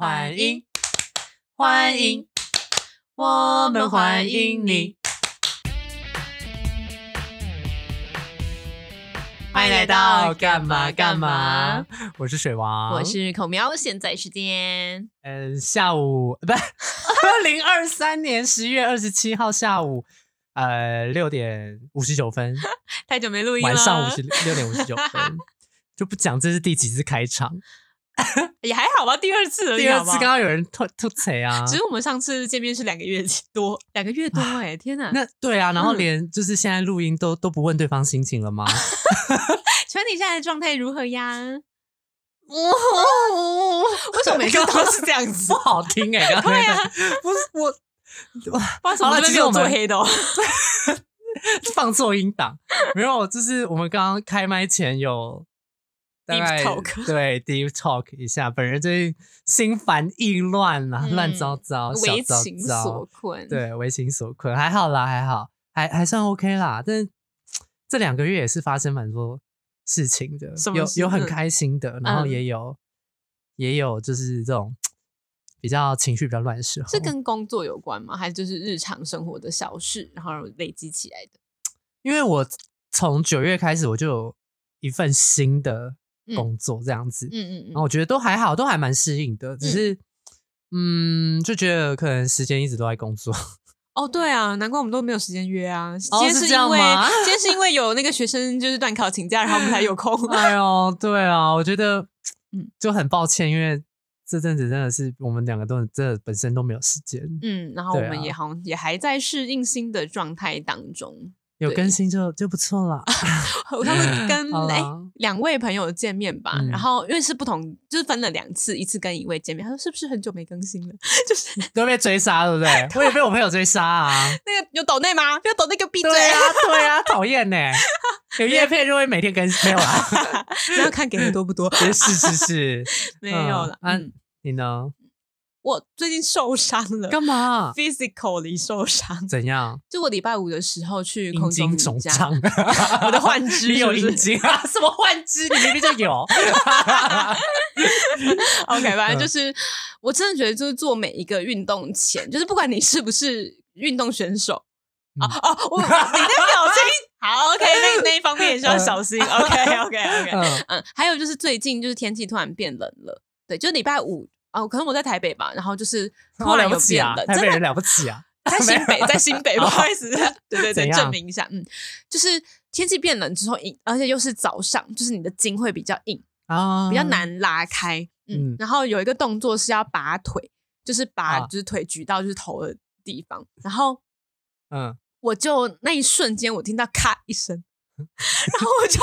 欢迎，欢迎，我们欢迎你。欢迎来到干嘛干嘛？我是水王，我是孔喵，现在时间。嗯下午不是 二零二三年十月二十七号下午呃六点五十九分，太久没录音了，晚上五十六点五十九分，就不讲这是第几次开场，也还好吧，第二次而已第二次刚刚有人吐吐槽啊，只是我们上次见面是两个月多，两个月多哎、天哪！那对啊，然后嗯连就是现在录音都都不问对方心情了吗？请问你现在的状态如何呀？为什么每次都是这样子？不好听哎、对啊不是我不知道什好么这边没有了其实我们做黑的哦。放错音档，没有，就是我们刚刚开麦前有大 Deep 概 talk 对 deep talk 一下，本人最近心烦意乱啊，嗯乱糟糟，小为糟情所，困，，对，为情所困，还好啦，还好，还还算 OK 啦，但是这两个月也是发生蛮多事情的有有很？开心的，然后嗯。也有、也有就是这种比较情绪比较乱的时候，是跟工作有关吗？还是就是日常生活的小事，然后累积起来的？因为我从九月开始我就有一份新的工作这样子，嗯嗯嗯然后我觉得都还好，都还蛮适应的，只是嗯就觉得可能时间一直都在工作，哦，对啊，难怪我们都没有时间约啊。今天是因为、吗今天是因为有那个学生就是断考请假，然后我们才有空。哎呦，对啊，我觉得嗯嗯就很抱歉，因为这阵子真的是我们两个都真的本身都没有时间，嗯，然后我们也好像也还在适应新的状态当中。对有更新就就不错了。我上次跟哎两位朋友见面吧，嗯然后因为是不同，就是分了两次，一次跟一位见面，他说是不是很久没更新了？就是都被追杀，对不对？我也被我朋友追杀啊！那个有抖内吗？不要抖内给我闭嘴啊，对啊，讨厌呢。有叶片就会每天更新，没有啦。然后看给的多不多？是是是，没有了。嗯啊嗯，你呢？我最近受伤了干嘛？，physically 受伤。怎样？就我礼拜五的时候去阴空中茎瑜伽，肿胀，我的幻肢 你有是不是阴茎啊？什么幻肢？你明明就有。OK，反正嗯就是我真的觉得，就是做每一个运动前，就是不管你是不是运动选手。嗯哦哦，我你的表情好 OK，那那一方面也是要小心。OK OK OK，嗯嗯，还有就是最近就是天气突然变冷了，对，就礼拜五哦，可能我在台北吧，然后就是突然有！变冷，真的台北人了不起啊！在新北，在新北，不好意思，对对对，证明一下，嗯，就是天气变冷之后，硬，而且又是早上，就是你的筋会比较硬，啊，比较。难拉开，嗯，嗯然后有一个动作是要拔腿，就是把啊就是腿举到就是头的地方，然后嗯，我就那一瞬间我听到咔一声，然后我就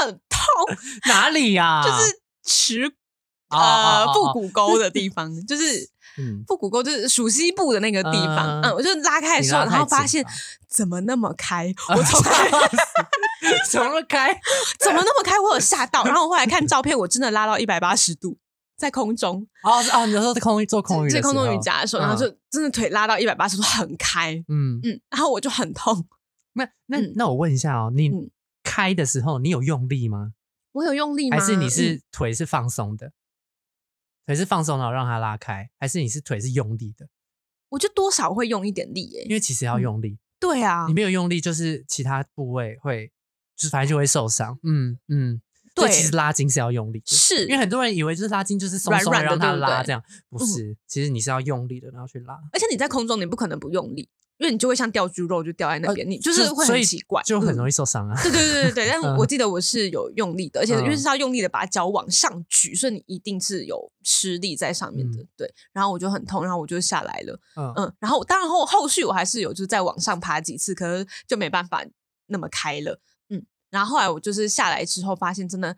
很痛，哪里呀？就是耻呃哦腹股沟的地方，就是。嗯，腹股沟就是属西部的那个地方，嗯嗯，我就拉开的时候，然后发现怎么那么开，我从 怎么开？怎么那么开，我有吓到。然后我后来看照片，我真的拉到一百八十度，在空中，哦哦，你说空做空余的在空中瑜伽的时候，然后嗯就真的腿拉到一百八十度，很开，嗯，嗯，然后我就很痛。那那嗯那我问一下哦，你嗯开的时候你有用力吗？我有用力吗？还是你嗯是腿是放松的？腿是放松然后让它拉开，还是你是腿是用力的？我就多少会用一点力耶。因为其实要嗯用力，对啊你，没有用力，就是其他部位会，就是反正就会受伤。嗯嗯，对所以其实拉筋是要用力的，是因为很多人以为就是拉筋就是松松软软的让它对不对拉这样，不是，其实你是要用力的，然后去拉。而且你在空中，你不可能不用力，因为你就会像掉猪肉，就掉在那边，你就是会很奇怪，嗯就很容易受伤啊。对对对对对，但我记得我是有用力的，而且因为嗯是要用力的把脚往上举，所以你一定是有吃力在上面的。嗯对，然后我就很痛，然后我就下来了。嗯嗯，然后当然后后续我还是有就是再往上爬几次，可是就没办法那么开了。嗯，然后后来我就是下来之后发现真的，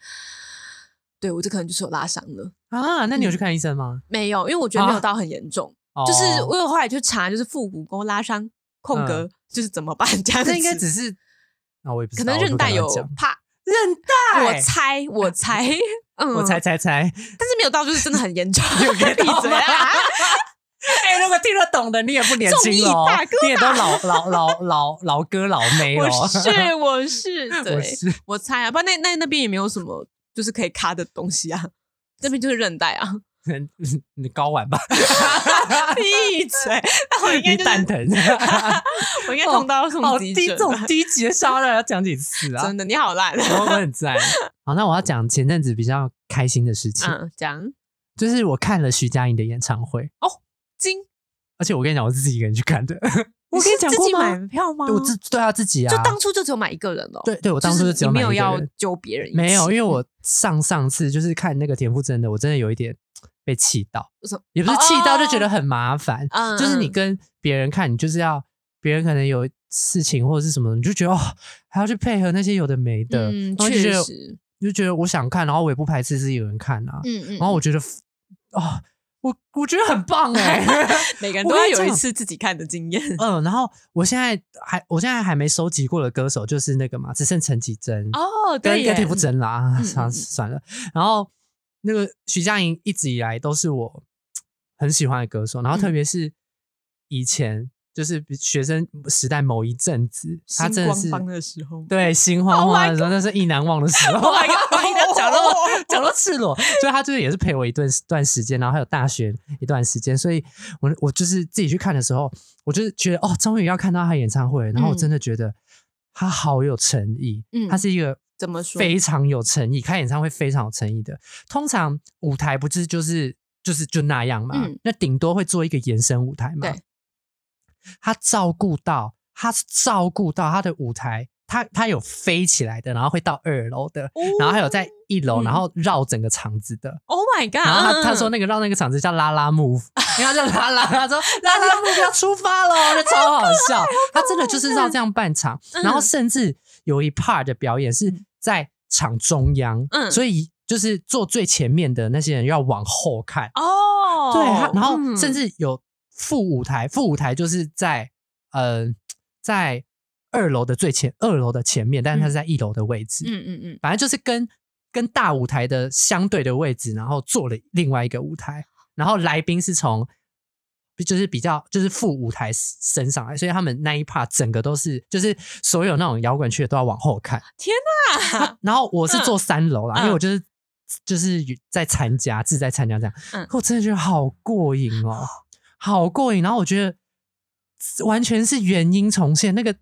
对我这可能就是有拉伤了。啊，那你有去看医生吗？没有，因为我觉得没有啊到很严重，哦就是我有后来去查，就是腹股沟拉伤空格、就是怎么办这样子。这应该只是啊，我也不知可能韧带有怕，韧带，我猜，我猜，嗯，我猜，猜猜，但是没有到就是真的很严重。有给闭嘴啊！哎，如果听得懂的，你也不年轻了哦综艺大哥，你也都老老老老老哥老妹了我哦。是我是，我对，是我猜啊，不然那那那边也没有什么就是可以卡的东西啊，这边就是韧带啊。你睾丸吧，闭嘴！那我应该就是蛋疼，我应该痛到要送好低种低级的笑料要讲几次啊？真的，你好烂。我我很赞。好，那我要讲前阵子比较开心的事情，嗯，讲就是我看了徐佳莹的演唱会哦，金，而且我跟你讲，我是自己一个人去看的。我 跟你讲过自己买吗？票吗？对我自对啊自己啊，就当初就只有买一个人了。对对，我当初就就是只有你没有要买一个人揪别人，没有，因为嗯我上上次就是看那个田馥甄的，我真的有一点被气到也不是气到，就觉得哦很麻烦。嗯就是你嗯跟别人看，你就是要别人可能有事情或者是什么，你就觉得哦，还要去配合那些有的没的，嗯，然后就觉得确实，就觉得我想看，然后我也不排斥自己有人看啊，嗯嗯，然后我觉得哦，我我觉得很棒哎、每个人都要有一次自己看的经验。嗯，然后我现在还我现在还没收集过的歌手就是那个嘛，只剩陈绮贞哦，跟对耶，跟田馥甄啦，嗯 算嗯嗯算了。然后那个徐佳莹一直以来都是我很喜欢的歌手，然后特嗯。别是以前就是学生时代某一阵子，她星真的是光的时候，对心慌 Oh 慌的时候，那是意难忘的时候。Oh my god，我一定要讲到 讲到赤裸，所以他就是也是陪我一段段时间，然后还有大学一段时间，所以我我就是自己去看的时候，我就是觉得哦，终于要看到他演唱会，然后我真的觉得他好有诚意，嗯。他是一个怎么说非常有诚意，开演唱会非常有诚意的。通常舞台不是就是就是就那样嘛，嗯那顶多会做一个延伸舞台嘛。对，他照顾到，他照顾到他的舞台，他他有飞起来的，然后会到二楼的，然后还有在一楼，嗯然后绕整个场子的。Oh my god！然后他他说嗯那个绕那个场子叫拉拉 move，因为他叫拉拉，他说 拉拉 move 要出发了，就超好笑。他真的就是绕这样半场，嗯然后甚至有一 part 的表演是在场中央，嗯。所以就是坐最前面的那些人要往后看，哦，对，他然后嗯。甚至有副舞台，副舞台就是在呃在二楼的最前二楼的前面，但是它是在一楼的位置，嗯嗯嗯，反正就是跟跟大舞台的相对的位置，然后做了另外一个舞台，然后来宾是从就是比较就是副舞台升上来，所以他们那一 part 整个都是就是所有那种摇滚区的都要往后看。天哪！然后我是坐三楼啦，嗯因为我就是就是在参加，自在参加这样，嗯我真的觉得好过瘾哦，好过瘾。然后我觉得完全是原音重现，那个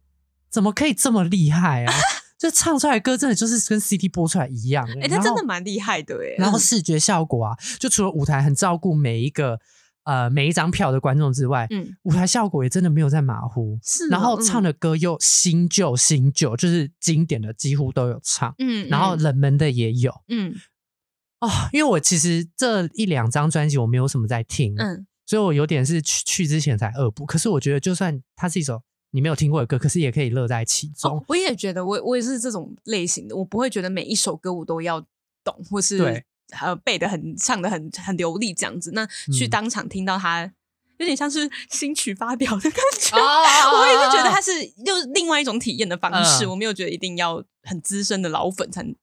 怎么可以这么厉害啊？就唱出来歌真的就是跟 CD 播出来一样、欸，哎，他然后真的蛮厉害的哎。然后嗯视觉效果啊，就除了舞台很照顾每一个呃每一张票的观众之外，嗯舞台效果也真的没有在马虎。是哦，然后嗯唱的歌又新旧新旧，就是经典的几乎都有唱，嗯，然后嗯冷门的也有嗯哦。因为我其实这一两张专辑我没有什么在听，嗯所以我有点是去去之前才恶补。可是我觉得，就算它是一首你没有听过的歌，可是也可以乐在其中。哦，我也觉得我我也是这种类型的，我不会觉得每一首歌我都要懂，或是对呃背的很唱的很很流利这样子。那去嗯当场听到他，有点像是新曲发表的感觉。哦 我也是觉得它是又另外一种体验的方式，嗯我没有觉得一定要很资深的老粉才能。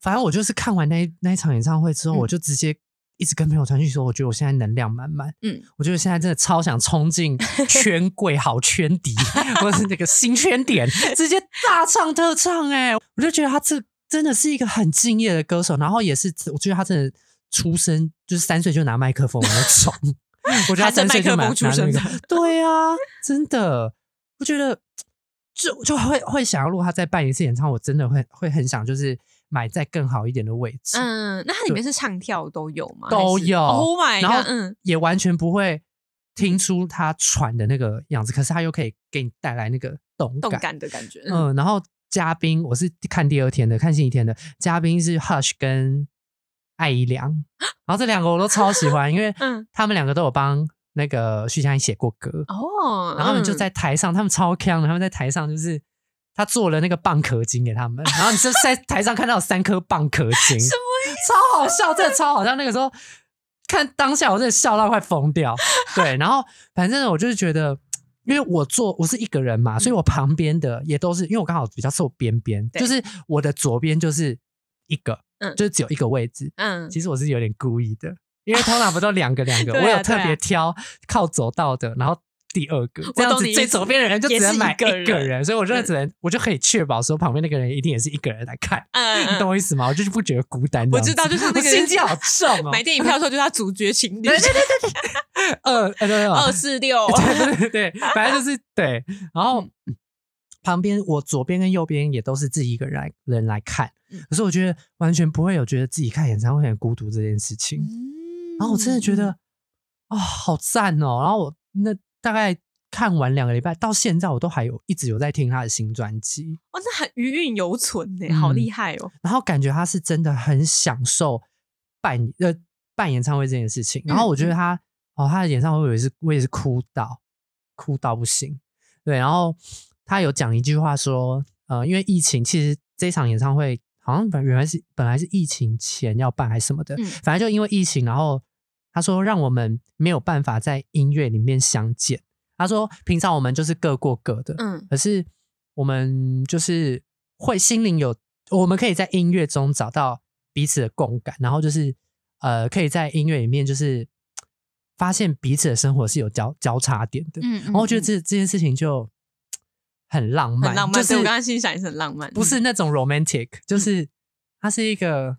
反正我就是看完那那一场演唱会之后，嗯我就直接一直跟朋友传讯说，我觉得我现在能量满满，嗯，我觉得现在真的超想冲进 圈贵好圈底，或是那个新圈点，直接大唱特唱、欸，哎，我就觉得他这真的是一个很敬业的歌手，然后也是我觉得他真的出生就是三岁就拿麦克风的那种，我觉得他三岁就拿麦克风出生的对啊，真的，我觉得就就会会想要，如果他再办一次演唱会，我真的会会很想就是买在更好一点的位置，嗯，那它里面是唱跳都有吗？都有 Oh my 然后 god！嗯也完全不会听出他喘的那个样子，可是他又可以给你带来那个动动感。的感觉。嗯嗯，然后嘉宾我是看第二天的，看星期天的嘉宾是 Hush 跟艾怡良，然后这两个我都超喜欢，因为 嗯他们两个都有帮那个徐佳莹写过歌，哦，然后他们就嗯在台上，他们超强的，他们在台上就是。他做了那个蚌壳精给他们，然后你就在台上看到有三颗蚌壳精，什么超好笑，真的超好笑。那个时候看当下，我真的笑到快疯掉。对，然后反正我就是觉得，因为我坐我是一个人嘛，所以我旁边的也都是，因为我刚好比较瘦边边，就是我的左边就是一个，嗯就是只有一个位置。嗯其实我是有点故意的，因为通常不都两个两个，我有特别挑靠走道的，然后第二个，这样子最左边的人就只也是能买一个人人，所以我就只能我就可以确保说旁边那个人一定也是一个人来看，嗯，你懂我意思吗？我就是不觉得孤单。我知道就是那个我心机好重哦，买电影票的时候就是他主角情侣，对对对对对，二二二四六，对对对，反正就是对，然后嗯。旁边我左边跟右边也都是自己一个人来人来看。嗯，可是我觉得完全不会有觉得自己看演唱会很孤独这件事情。嗯然后我真的觉得，啊、好赞哦！然后我那大概看完两个礼拜，到现在我都还有一直有在听他的新专辑，哇，这很余韵犹存呢，嗯好厉害哦！然后感觉他是真的很享受办呃办演唱会这件事情。然后我觉得他、哦，他的演唱会我也是我也是哭到哭到不行。对，然后他有讲一句话说，呃，因为疫情，其实这场演唱会好像本原来是本来是疫情前要办还是什么的，嗯反正就因为疫情，然后他说让我们没有办法在音乐里面相见。他说平常我们就是各过各的，嗯可是我们就是会心灵有，我们可以在音乐中找到彼此的共感，然后就是呃，可以在音乐里面就是发现彼此的生活是有交交叉点的。嗯，然后我觉得嗯这这件事情就很浪漫，很浪漫，就是对我刚刚心想也是很浪漫，不是那种 romantic，就是它是一个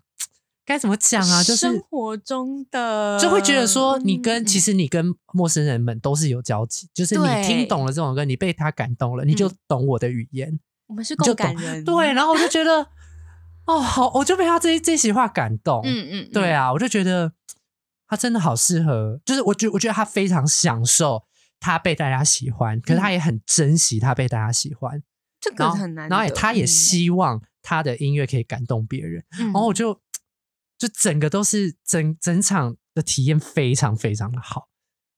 该怎么讲啊？就是生活中的，就会觉得说，你跟、嗯其实你跟陌生人们都是有交集，就是你听懂了这首歌，你被他感动了，你就嗯懂我的语言，我们是。共感人，对，然后我就觉得，哦，好，我就被他这这席话感动。嗯嗯，对啊，啊，我就觉得他真的好适合，就是我觉我觉得他非常享受他被大家喜欢，可是他也很珍惜他被大家喜欢，这个很难得，然后也他也嗯希望他的音乐可以感动别人。嗯然后我就就整个都是整整场的体验非常非常的好。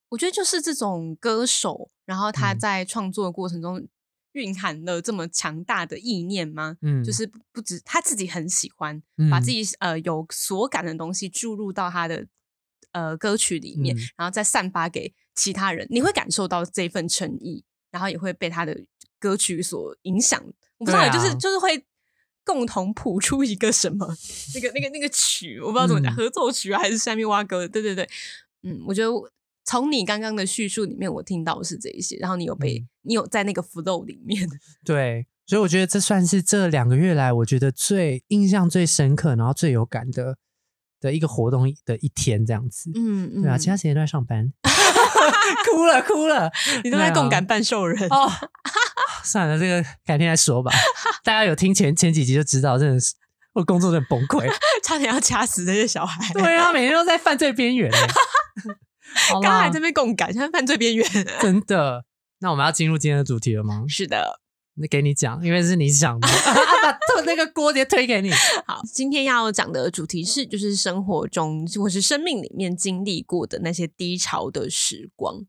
我觉得就是这种歌手，然后他嗯在创作的过程中蕴含了这么强大的意念吗？嗯，就是不不止他自己很喜欢，嗯把自己呃有所感的东西注入到他的呃歌曲里面，嗯然后再散发给其他人，你会感受到这份诚意，然后也会被他的歌曲所影响。我不知道，啊就是就是会共同谱出一个什么 那个那个那个曲，我不知道怎么讲，嗯合奏曲啊还是下面挖歌？对对对，嗯，我觉得从你刚刚的叙述里面，我听到是这一些，然后你有被、嗯你有在那个 flow 里面，对，所以我觉得这算是这两个月来我觉得最印象最深刻，然后最有感的的一个活动的一天，这样子。嗯嗯对啊，其他时间都在上班，哭了哭了，你都在对啊共感半兽人。哦。算了，这个改天再说吧。大家有听前前几集就知道，真的是我工作真的崩溃。差点要掐死这些小孩。对啊，每天都在犯罪边缘 刚才啦这边共感，现在犯罪边缘。真的。那我们要进入今天的主题了吗？是的，那给你讲，因为是你想的，把那个锅直接推给你。好，今天要讲的主题是，就是生活中或是生命里面经历过的那些低潮的时光。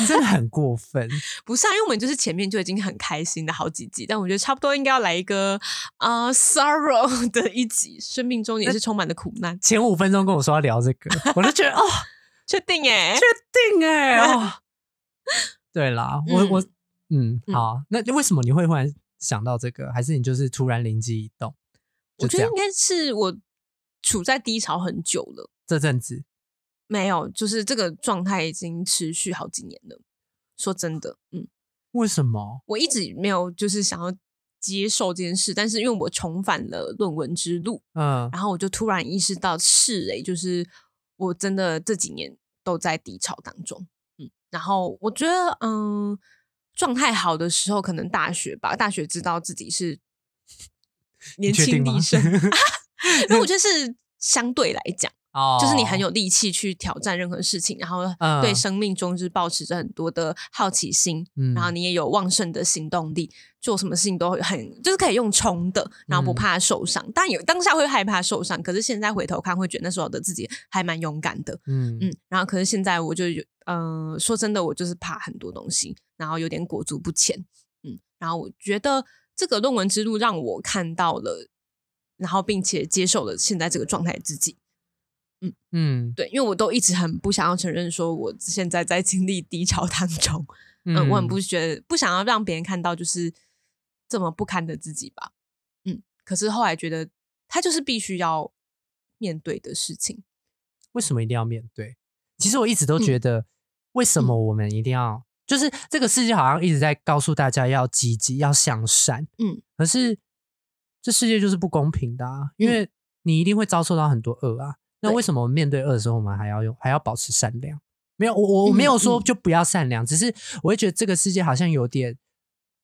你真的很过分。不是啊，因为我们就是前面就已经很开心的好几集，但我觉得差不多应该要来一个呃 sorrow 的一集，生命中也是充满了苦难。前五分钟跟我说要聊这个，我就觉得 哦，确定哎、确定哎 哦。对啦，我嗯我嗯嗯好，那为什么你会忽然想到这个？还是你就是突然灵机一动？我觉得应，该是我处在低潮很久了。这阵子没有，就是这个状态已经持续好几年了。说真的，嗯，为什么？我一直没有就是想要接受这件事，但是因为我重返了论文之路，嗯然后我就突然意识到是诶、就是我真的这几年都在低潮当中，嗯，然后我觉得嗯，状态好的时候可能大学吧，大学知道自己是年轻力盛，因为我觉得是相对来讲。哦，就是你很有力气去挑战任何事情，然后嗯对生命中就是保持着很多的好奇心，嗯然后你也有旺盛的行动力，做什么事情都很就是可以用冲的，然后不嗯怕受伤。当然有当下会害怕受伤，可是现在回头看会觉得那时候的自己还蛮勇敢的，嗯嗯。然后可是现在我就有，嗯、说真的，我就是怕很多东西，然后有点裹足不前，嗯。然后我觉得这个论文之路让我看到了，然后并且接受了现在这个状态自己。嗯对，因为我都一直很不想要承认说我现在在经历低潮当中，嗯、我很不觉得不想要让别人看到就是这么不堪的自己吧，嗯，可是后来觉得他就是必须要面对的事情，为什么一定要面对？其实我一直都嗯觉得为什么我们一定要？就是这个世界好像一直在告诉大家要积极、要向善，嗯，可是这世界就是不公平的啊，因为你一定会遭受到很多恶啊。那为什么面对恶的时候，我们还要用还要保持善良？没有，我我没有说嗯就不要善良，只是我会觉得这个世界好像有点，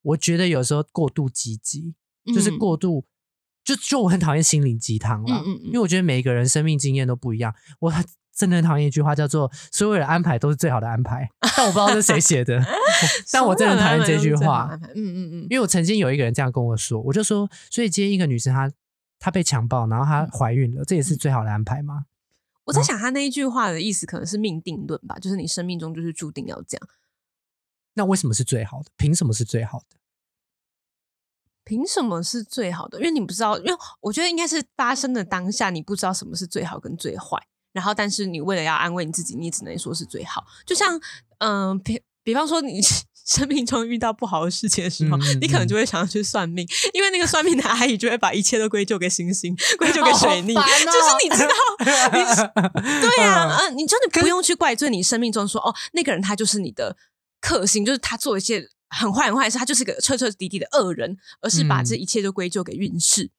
我觉得有时候过度积极，就是嗯过度。就就我很讨厌心灵鸡汤啦，嗯嗯嗯因为我觉得每一个人生命经验都不一样。我很真的很讨厌一句话，叫做“所有的安排都是最好的安排 ”，但我不知道是谁写的，但我真的很讨厌这句话。嗯嗯嗯因为我曾经有一个人这样跟我说，我就说，所以今天一个女生她她被强暴，然后她怀孕了，这也是最好的安排吗？我在想他那一句话的意思可能是命定论吧，就是你生命中就是注定要这样。那为什么是最好的？凭什么是最好的？凭什么是最好的？因为你不知道，因为我觉得应该是发生的当下，你不知道什么是最好跟最坏。然后，但是你为了要安慰你自己，你只能说是最好。就像，嗯、比比方说你生命中遇到不好的事情的时候，你可能嗯。就会想要去算命，因为那个算命的阿姨就会把一切都归咎给星星，归咎给水逆，就是你知道，你 对呀、嗯。你真的不用去怪罪你生命中说哦，那个人他就是你的克星，就是他做一些很坏很坏的事，他就是个彻彻底底的恶人，而是把这嗯。一切都归咎给运势。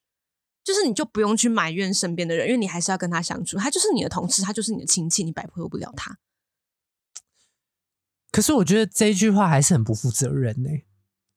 就是你就不用去埋怨身边的人，因为你还是要跟他相处，他就是你的同事，他就是你的亲戚，你摆脱不了他。可是我觉得这一句话还是很不负责任呢、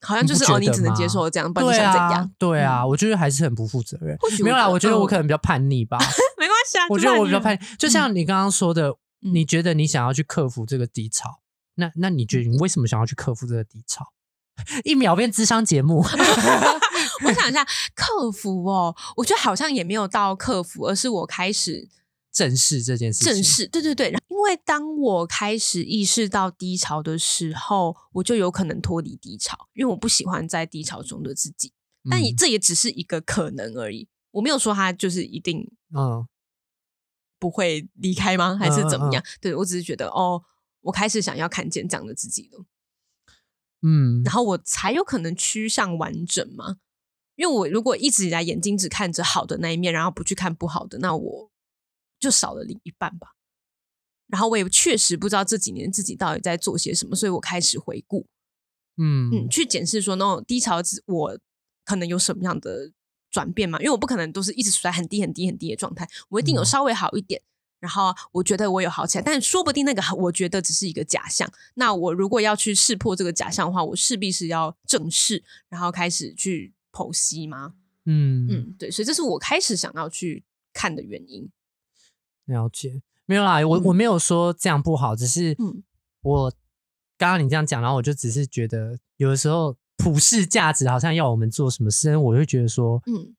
好像就是哦，你只能接受这样，不然想怎样？啊，对啊，我觉得还是很不负责任。没有啦，我我觉得我嗯。可能比较叛逆吧。没关系啊，我就觉得我比较叛逆，就像你刚刚说的，嗯。你觉得你想要去克服这个低潮，那那你觉得你为什么想要去克服这个低潮？一秒变智商节目，我想一下，克服哦，我觉得好像也没有到克服，而是我开始正视这件事情。正视，对对对。因为当我开始意识到低潮的时候，我就有可能脱离低潮，因为我不喜欢在低潮中的自己。但也嗯这也只是一个可能而已，我没有说他就是一定嗯不会离开吗？还是怎么嗯样？对我只是觉得哦，我开始想要看见这样的自己了，嗯然后我才有可能趋向完整嘛。因为我如果一直以来眼睛只看着好的那一面，然后不去看不好的，那我就少了另一半吧。然后我也确实不知道这几年自己到底在做些什么，所以我开始回顾，嗯，嗯去检视说那种低潮之我可能有什么样的转变嘛？因为我不可能都是一直处在很低很低很低的状态，我一定有嗯稍微好一点。然后我觉得我有好起来，但说不定那个我觉得只是一个假象。那我如果要去识破这个假象的话，我势必是要正视，然后开始去剖析吗？嗯嗯，嗯，对，所以这是我开始想要去看的原因。了解。没有啦，我嗯我没有说这样不好，只是嗯我刚刚你这样讲，然后我就只是觉得有的时候普世价值好像要我们做什么事，我就觉得说，嗯，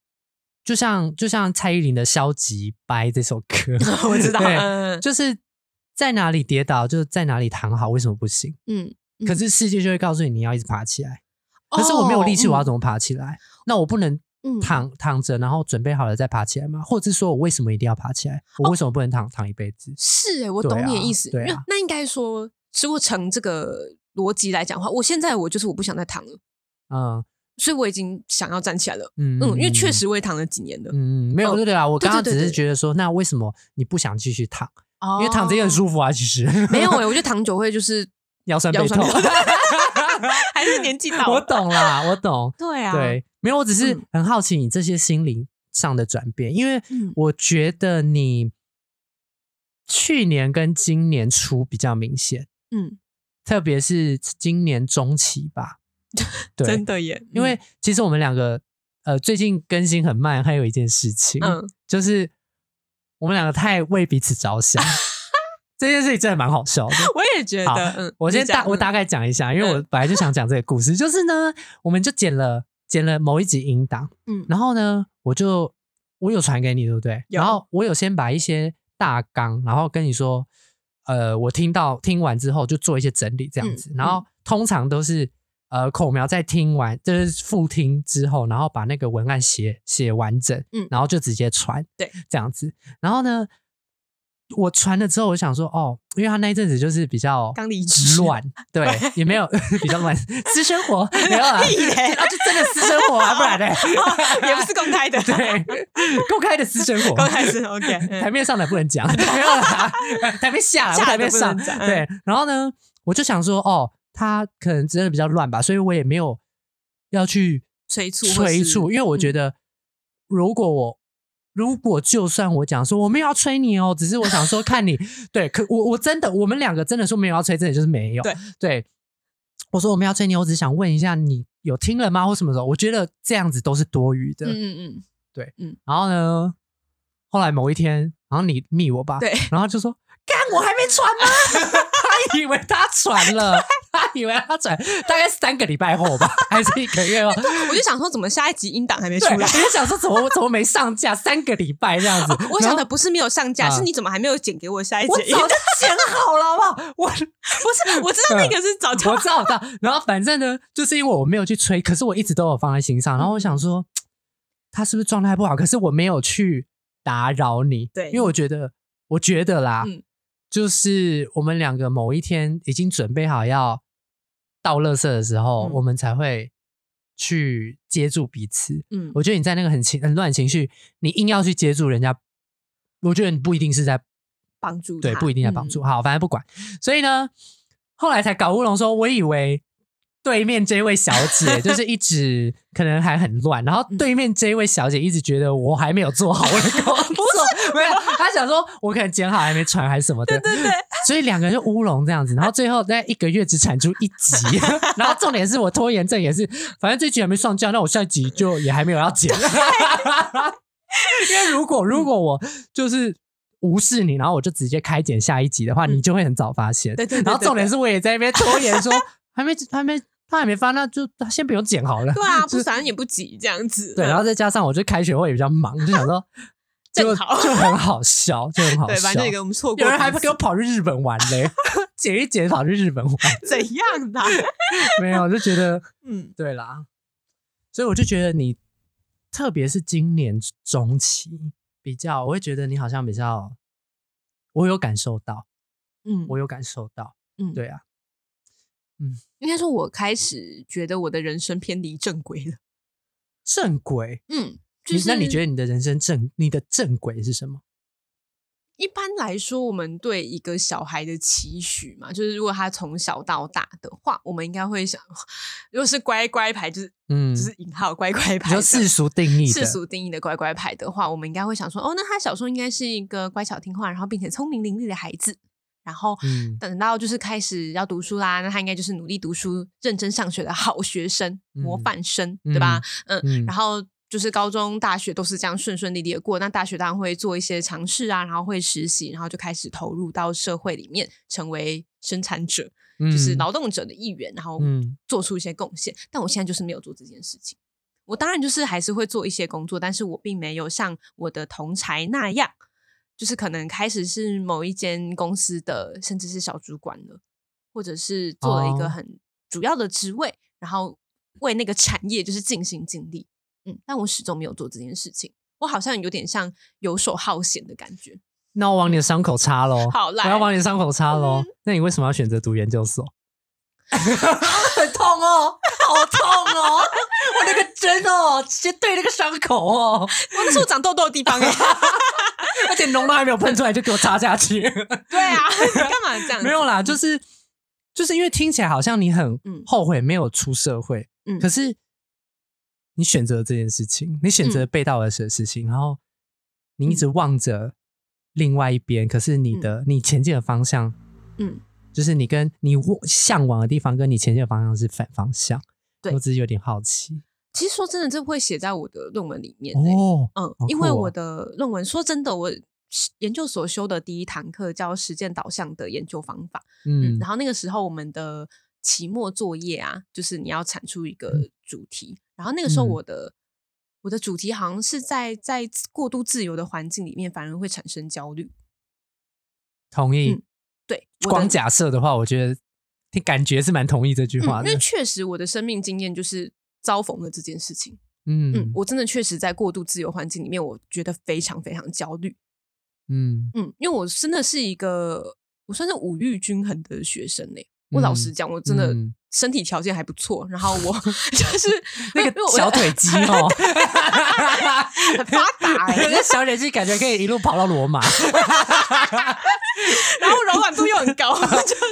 就像就像蔡依林的《消极掰》这首歌，我知道，就是在哪里跌倒就在哪里躺好，为什么不行？嗯，嗯可是世界就会告诉你你要一直爬起来，可是我没有力气，我要怎么爬起来？那我不能哦嗯躺躺着，然后准备好了再爬起来吗？或者是说我为什么一定要爬起来？我为什么不能躺躺一辈子？是哎、我懂你的啊意思。那应该说，如果从这个逻辑来讲的话，我现在我就是我不想再躺了，嗯所以我已经想要站起来了。嗯嗯，因为确，实我也躺了几年了。嗯嗯，没有哦对对啊，我对刚刚只是觉得说，那为什么你不想继续躺？哦因为躺着也很舒服啊，其实没有哎、我觉得 躺久会就是腰酸背痛。背 还是年纪大。我懂啦，我懂。对啊，对，没有，我只是嗯很好奇你这些心灵上的转变，因为嗯我觉得你去年跟今年初比较明显，嗯，特别是今年中期吧。对，真的耶，因为其实我们两个呃最近更新很慢，还有一件事情，嗯就是我们两个太为彼此着想。这件事情真的蛮好笑的。我也觉得，嗯，我先大我大概讲一下，因为我嗯。本来就想讲这个故事，就是呢，我们就剪了剪了某一集音档，嗯。然后呢，我就我有传给你，对不对？然后我有先把一些大纲，然后跟你说，呃，我听到听完之后就做一些整理这样子，嗯然后通常都是呃口苗在听完就是复听之后，然后把那个文案写写完整，嗯。然后就直接传，对，这样子，然后呢。我传了之后，我想说，哦，因为他那一阵子就是比较刚离职乱，对，也没有比较乱，私生活 没有啊，啊，就真的私生活啊，不然呢？哦也不是公开的，对，公开的私生活，公开是 OK，嗯台面上的不能讲，没有啦，台面下啦，下台面上对。然后呢，我就想说，哦，他可能真的比较乱吧，所以我也没有要去催促催促，因为我觉嗯得如果我。如果就算我讲说我没有要催你哦，只是我想说看你 对，可我我真的我们两个真的说没有要催，真的就是没有。对对，我说我们要催你，我只是想问一下你有听了吗，或什么时候？我觉得这样子都是多余的。嗯嗯对嗯，然后呢，后来某一天，然后你密我吧，对，然后就说干我还没传吗？他以为他传了，他以为他传，大概三个礼拜后吧，还是一个月后。我就想说，怎么下一集音档还没出来，我？就想说怎么我怎么没上架三个礼拜这样子？我想的不是没有上架，啊是你怎么还没有剪给我下一集我集？早就剪好了，好不好？我不是，我知道那个是早就我知道，我知道。然后反正呢，就是因为我没有去催，可是我一直都有放在心上。然后我想说，他是不是状态不好？可是我没有去打扰你，对因为我觉得，我觉得啦，嗯就是我们两个某一天已经准备好要倒垃圾的时候，嗯我们才会去接住彼此。嗯我觉得你在那个很情很乱的情绪，你硬要去接住人家，我觉得你不一定是在帮助他，对，不一定在帮助。嗯好，反正不管。所以呢，后来才搞乌龙说，我以为对面这位小姐 就是一直可能还很乱，然后嗯。对面这位小姐一直觉得我还没有做好我的工作，没有，她想说我可能剪好还没传还是什么的，对对对，所以两个人就乌龙这样子，然后最后在一个月只产出一集，然后重点是我拖延症也是，反正这集还没上架，那我下一集就也还没有要剪，因为如果如果我就是无视你，然后我就直接开剪下一集的话，嗯。你就会很早发现。对对对然后重点是我也在那边拖延说还没还没他还没发，那就先不用剪好了。对啊，不反正也不急这样子。对，然后再加上我就开学会也比较忙，就想说 就就很好笑，就很好笑。对，反正有一个我们错过，有人还给我跑去日本玩嘞，剪一剪跑去日本玩，怎样的啊？没有，就觉得嗯，对啦，所以我就觉得你，特别是今年中期比较，我会觉得你好像比较，我有感受到，嗯，我有感受到，嗯对啊，应该说，我开始觉得我的人生偏离正轨了。正轨，嗯，就是那你觉得你的人生正，你的正轨是什么？一般来说，我们对一个小孩的期许嘛，就是如果他从小到大的话，我们应该会想，如果是乖乖牌，就是嗯，就是引号乖乖牌就，世俗定义，世俗定义的乖乖牌的话，我们应该会想说，哦，那他小时候应该是一个乖巧听话，然后并且聪明伶俐的孩子。然后嗯等到就是开始要读书啦，那他应该就是努力读书、认真上学的好学生、模嗯范生，对吧？嗯，嗯然后就是高中、大学都是这样顺顺利利的过。那大学当然会做一些尝试啊，然后会实习，然后就开始投入到社会里面，成为生产者，就是嗯劳动者的一员，然后嗯做出一些贡献。但我现在就是没有做这件事情。我当然就是还是会做一些工作，但是我并没有像我的同才那样，就是可能开始是某一间公司的，甚至是小主管了，或者是做了一个哦很主要的职位，然后为那个产业就是尽心尽力。嗯，但我始终没有做这件事情。我好像有点像游手好闲的感觉。那我往你的伤口插喽，好来嗯我要往你的伤口插喽。那你为什么要选择读研究所？很痛哦，好痛哦！我那个针哦，直接对那个伤口哦，我那是我长痘痘的地方哎。而且脓都还没有喷出来就给我插下去。对啊，你干嘛这样子？没有啦，就是就是因为听起来好像你很嗯后悔没有出社会，嗯可是你选择了这件事情，你选择了背道而驰的事情，然后你一直望着另外一边，可是你的、你前进的方向，嗯，就是你跟你向往的地方跟你前进的方向是反方向。对我只是有点好奇其实说真的，这会写在我的论文里面、欸。哦。嗯好，因为我的论文，说真的，我研究所修的第一堂课叫实践导向的研究方法。嗯，嗯然后那个时候我们的期末作业啊，就是你要产出一个主题，然后那个时候嗯我的、我的主题好像是在在过度自由的环境里面，反而会产生焦虑。同意。嗯对，光假设的话，我觉得听感觉是蛮同意这句嗯，话的因为。确实我的生命经验就是遭逢了这件事情。嗯嗯，我真的确实在过度自由环境里面，我觉得非常非常焦虑。嗯。嗯，因为我真的是一个我算是五育均衡的学生呢、我老实讲，我真的嗯。身体条件还不错，然后我 就是 那个小腿肌哦，很发达哎、那小腿肌感觉可以一路跑到罗马。然后柔软度又很高，就是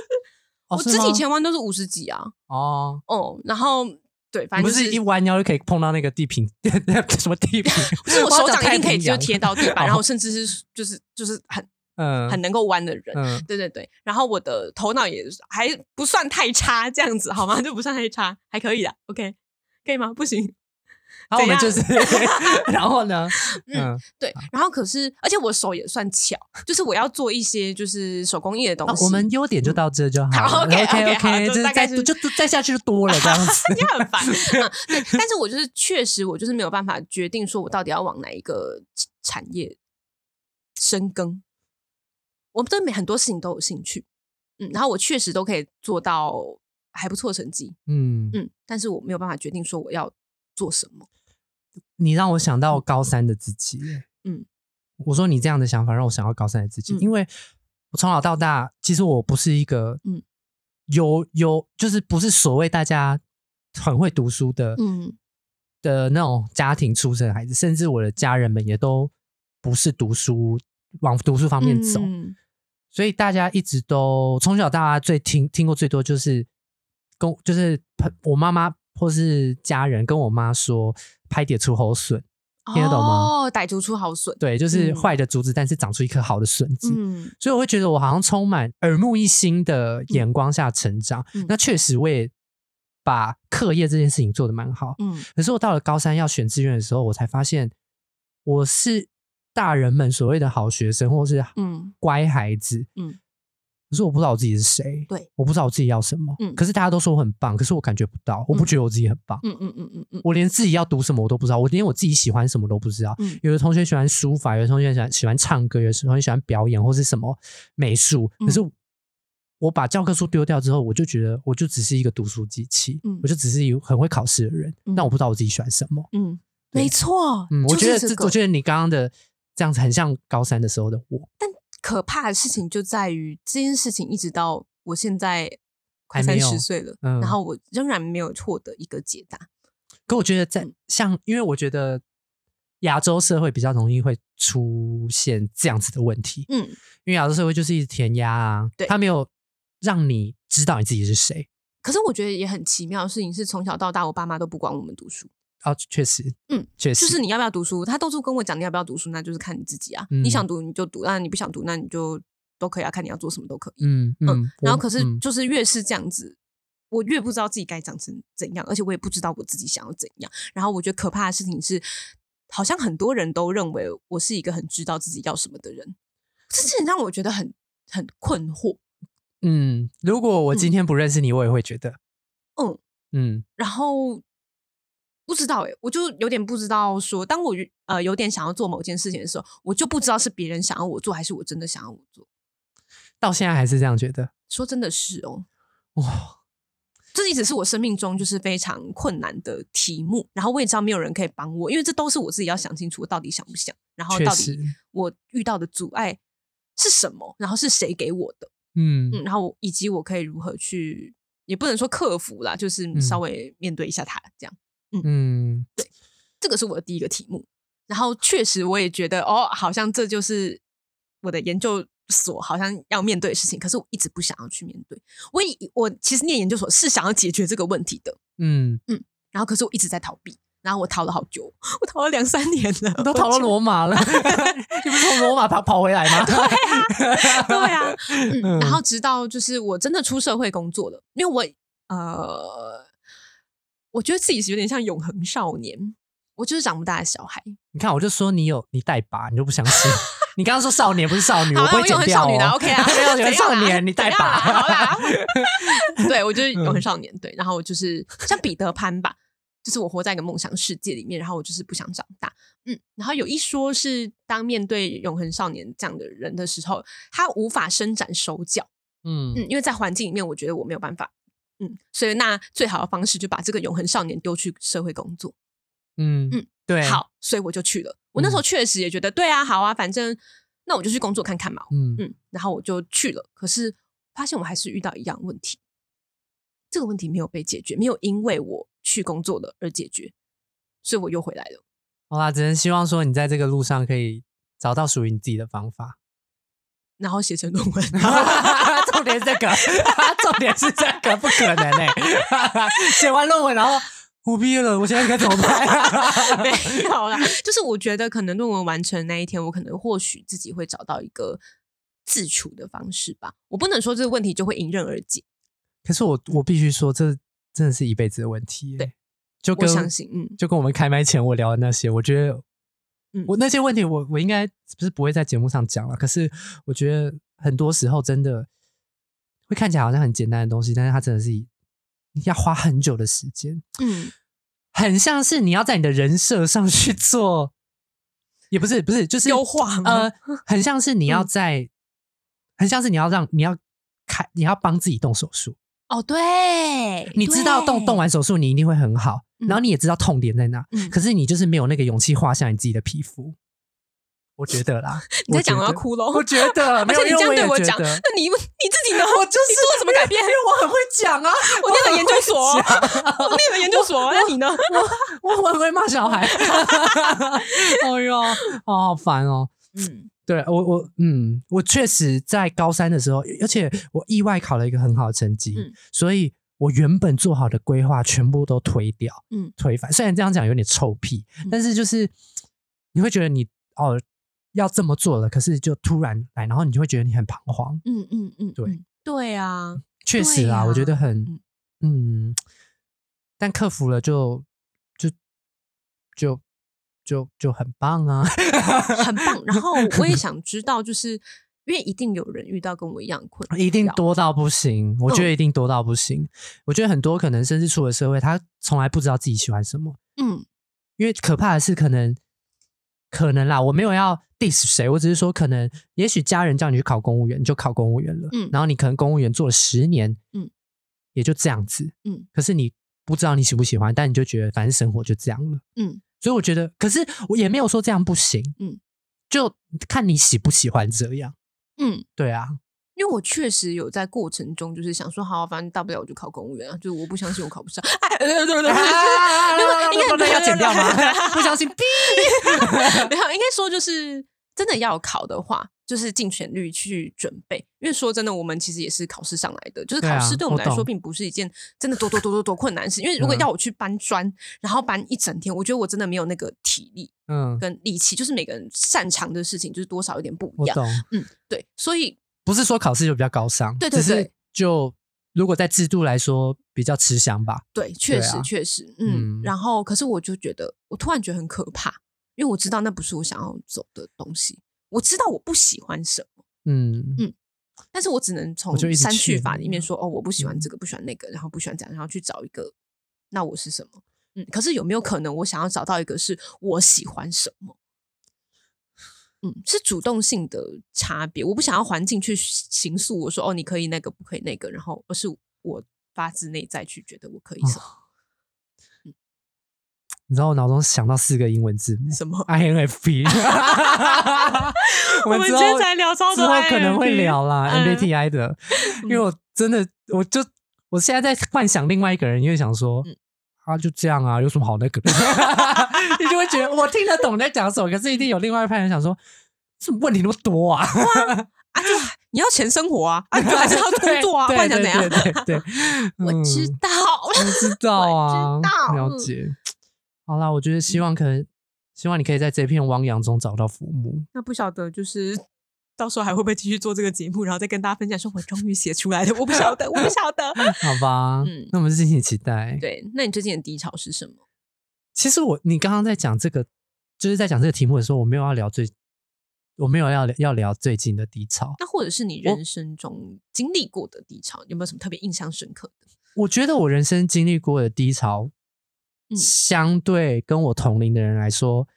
哦我肢体前弯都是五十几啊，哦，哦，然后对，反正就是一弯腰就可以碰到那个地平，什么地平？不是我手掌一定可以就贴到地板，然后哦甚至是就是就是很嗯很能够弯的人。嗯对对对，然后我的头脑也还不算太差，这样子好吗？就不算太差，还可以的。OK，可以吗？不行。然后我们就是，然后呢？嗯嗯，对，然后可是，而且我手也算巧，就是我要做一些就是手工艺的东西。我们优点就到这就好好。，OK，OK，OK，就是大概是再就就再下去就多了这样子。你很烦、嗯对，但是我就是确实，我就是没有办法决定说我到底要往哪一个产业深耕。我对每很多事情都有兴趣，嗯，然后我确实都可以做到还不错成绩，嗯，嗯，但是我没有办法决定说我要做什么。你让我想到高三的自己。嗯，我说你这样的想法让我想到高三的自己，嗯。因为我从小到大，其实我不是一个嗯。有有就是不是所谓大家很会读书的嗯。的那种家庭出身的孩子，甚至我的家人们也都不是读书往读书方面走，嗯。所以大家一直都从小到大最听听过最多就是跟就是我妈妈或是家人跟我妈说拍点出猴笋，听得懂吗？哦，歹徒出好笋。对，就是嗯坏的竹子，但是长出一颗好的笋子。嗯所以我会觉得我好像充满耳目一新的眼光下成长。嗯那确实我也把课业这件事情做得蛮好。嗯可是我到了高三要选志愿的时候，我才发现我是大人们所谓的好学生，或是嗯乖孩子。嗯可是我不知道我自己是谁，对，我不知道我自己要什么。嗯可是大家都说我很棒，可是我感觉不到，我不嗯觉得我自己很棒。嗯嗯嗯嗯嗯我连自己要读什么我都不知道，我连我自己喜欢什么都不知道。嗯有的同学喜欢书法，有的同学喜欢喜欢唱歌，有的同学喜欢表演或是什么美术。嗯可是我把教科书丢掉之后，我就觉得我就只是一个读书机器，嗯我就只是一个很会考试的人，嗯但我不知道我自己喜欢什么。嗯，没错。嗯，我觉得这，我觉得你刚刚的这样子很像高三的时候的我，可怕的事情就在于这件事情一直到我现在快三十岁了，嗯然后我仍然没有获得一个解答。可我觉得在嗯像，因为我觉得亚洲社会比较容易会出现这样子的问题，嗯因为亚洲社会就是一直填鸭啊，对他没有让你知道你自己是谁。可是我觉得也很奇妙的事情是，从小到大我爸妈都不管我们读书，哦，确实，嗯，确实，就是你要不要读书，他到处跟我讲你要不要读书，那就是看你自己啊。嗯你想读你就读，那你不想读那你就都可以啊，看你要做什么都可以。嗯嗯，然后可是嗯就是越是这样子，我越不知道自己该长成怎样，而且我也不知道我自己想要怎样。然后我觉得可怕的事情是，好像很多人都认为我是一个很知道自己要什么的人，这件事情让我觉得很很困惑。嗯，如果我今天不认识你，我也会觉得，嗯，嗯然后不知道诶、我就有点不知道说，当我呃有点想要做某件事情的时候，我就不知道是别人想要我做，还是我真的想要我做。到现在还是这样觉得，说真的是哦，哇，这一直是我生命中就是非常困难的题目，然后我也知道没有人可以帮我，因为这都是我自己要想清楚，我到底想不想，然后到底，我遇到的阻碍是什么，然后是谁给我的，嗯。嗯，然后以及我可以如何去，也不能说克服啦，就是嗯。稍微面对一下它，这样，嗯对这个是我的第一个题目。然后确实我也觉得，哦，好像这就是我的研究所好像要面对的事情，可是我一直不想要去面对。我以我其实念研究所是想要解决这个问题的，嗯嗯，然后可是我一直在逃避，然后我逃了好久，我逃了两三年了，都逃到罗马了，你不是从罗马跑跑回来吗？对啊，对啊，嗯，嗯然后直到就是我真的出社会工作了，因为我呃，我觉得自己是有点像永恒少年，我就是长不大的小孩。你看，我就说你有你带把，你就不相信。你刚刚说少年不是少女，我不会永恒剪掉哦。少女的 OK 啊，没有永恒 怎样啦少年，你带把。好啦，对我就是永恒嗯少年，对，然后我就是像彼得潘吧。就是我活在一个梦想世界里面，然后我就是不想长大，嗯，然后有一说是当面对永恒少年这样的人的时候，他无法伸展手脚，嗯嗯，因为在环境里面，我觉得我没有办法，嗯，所以那最好的方式就把这个永恒少年丢去社会工作。嗯嗯，对，，好，所以我就去了。我那时候确实也觉得，对啊，好啊，反正那我就去工作看看嘛，嗯嗯，然后我就去了。可是发现我还是遇到一样问题，这个问题没有被解决，没有因为我去工作了而解决，所以我又回来了。好啦，只能希望说你在这个路上可以找到属于你自己的方法。然后写成论文，重点是这个，重点是这个，不可能哎、写完论文然后我毕业了，我现在该怎么办？没有啦，就是我觉得可能论文完成那一天，我可能或许自己会找到一个自处的方式吧。我不能说这个问题就会迎刃而解，可是我我必须说，这真的是一辈子的问题、欸。对，就跟我相信，嗯，就跟我们开麦前我聊的那些，我觉得，嗯我那些问题我我应该不是不会在节目上讲了。可是我觉得很多时候真的会看起来好像很简单的东西，但是它真的是要花很久的时间，嗯，很像是你要在你的人设上去做，也不是不是，就是优化吗呃，很像是你要嗯在，很像是你要让你要开，你要帮自己动手术。哦，对，你知道动动完，完手术你一定会很好，嗯然后你也知道痛点在哪，嗯可是你就是没有那个勇气画下你自己的皮肤。我觉得啦，你在讲我要哭喽，我觉得，而且你这样对我讲，那你你自己呢？我就是你做了什么改变因？为我很会讲啊，我念了研究所哦，我念了研究所哦，那你呢？我我很会骂小孩。哎呦，好好烦哦。嗯对我我嗯，我确实在高三的时候，而且我意外考了一个很好的成绩，嗯所以我原本做好的规划全部都推掉，嗯推翻。虽然这样讲有点臭屁，嗯但是就是你会觉得你哦要这么做了，可是就突然来，然后你就会觉得你很彷徨。嗯嗯嗯，对嗯对啊，确实啊，我觉得很嗯嗯但克服了就就就就就很棒啊。很棒。然后我也 想知道，就是因为一定有人遇到跟我一样困扰，一定多到不行，我觉得嗯一定多到不行。我觉得很多可能甚至出了社会，他从来不知道自己喜欢什么，嗯因为可怕的是可能可能啦，我没有要 diss 谁，我只是说可能也许家人叫你去考公务员，你就考公务员了，嗯。然后你可能公务员做了十年，嗯，也就这样子，嗯。可是你不知道你喜不喜欢，但你就觉得反正生活就这样了，嗯。所以我觉得，可是我也没有说这样不行，嗯，就看你喜不喜欢这样，嗯。对啊，因为我确实有在过程中，就是想说，好，反正大不了我就考公务员啊，就是我不相信我考不上。哎，对对对应该要剪掉吗？不相信，哔 没有，应该说就是真的要考的话，就是尽全力去准备。因为说真的，我们其实也是考试上来的，就是考试对我们来说，并不是一件真的多多多多多困难的事。因为如果嗯要我去搬砖，然后搬一整天，我觉得我真的没有那个体力嗯，跟力气。就是每个人擅长的事情，就是多少有点不一样。嗯，对，所以不是说考试就比较高尚，对对对就如果在制度来说比较吃香吧。对，确实、啊确实，嗯。嗯然后，可是我就觉得，我突然觉得很可怕，因为我知道那不是我想要走的东西。我知道我不喜欢什么，嗯嗯但是我只能从我就一直删去劝你啊法里面说，哦，我不喜欢嗯这个，不喜欢那个，然后不喜欢这样，然后去找一个，那我是什么？嗯，可是有没有可能，我想要找到一个是我喜欢什么？嗯，是主动性的差别。我不想要环境去形塑我说，哦，你可以那个，不可以那个，然后而是我发自内在去觉得我可以什么？你知道我脑中想到四个英文字母什么？INFP，我们今天才聊超之多后可能会聊啦嗯 MBTI 的，因为我真的我就我现在在幻想另外一个人，因为想说嗯啊就这样啊，有什么好那个的？你就会觉得我听得懂你在讲什么，可是一定有另外一派人想说，怎么问题那么多啊？啊，就你要钱生活啊，啊，你就还是要工作啊，不然想怎样？对对 我知嗯道，我知道啊，我知道了解。好啦，我觉得希望可能，希望你可以在这片汪洋中找到父母。那不晓得就是到时候还会不会继续做这个节目，然后再跟大家分享说我终于写出来了，我不晓得，我不晓得。好吧，嗯那我们敬请期待。，对，那你最近的低潮是什么？其实我你刚刚在讲这个，就是在讲这个题目的时候，我没有要聊最，我没有要要聊最近的低潮。那或者是你人生中经历过的低潮，有没有什么特别印象深刻的？我觉得我人生经历过的低潮，嗯相对跟我同龄的人来说，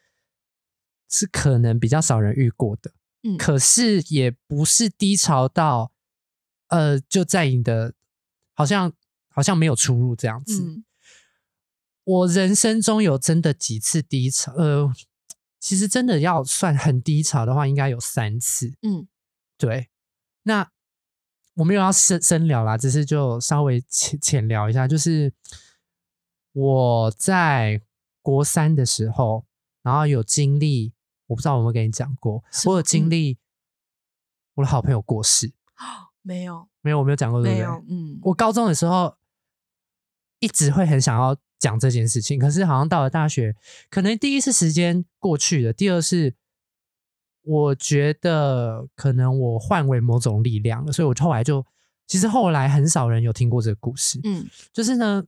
是可能比较少人遇过的。嗯可是也不是低潮到，呃，就在你的好像好像没有出入这样子。嗯我人生中有真的几次低潮，呃，其实真的要算很低潮的话，应该有三次。嗯对，那我没有要深深聊啦，只是就稍微浅浅聊一下，就是我在国三的时候，然后有经历，我不知道我有没有跟你讲过，我有经嗯历我的好朋友过世。没有，没有，我没有讲过，对不对？没有，嗯，我高中的时候一直会很想要讲这件事情，可是好像到了大学，可能第一是时间过去了，第二是我觉得可能我换为某种力量了，所以我后来就其实后来很少人有听过这个故事。嗯就是呢，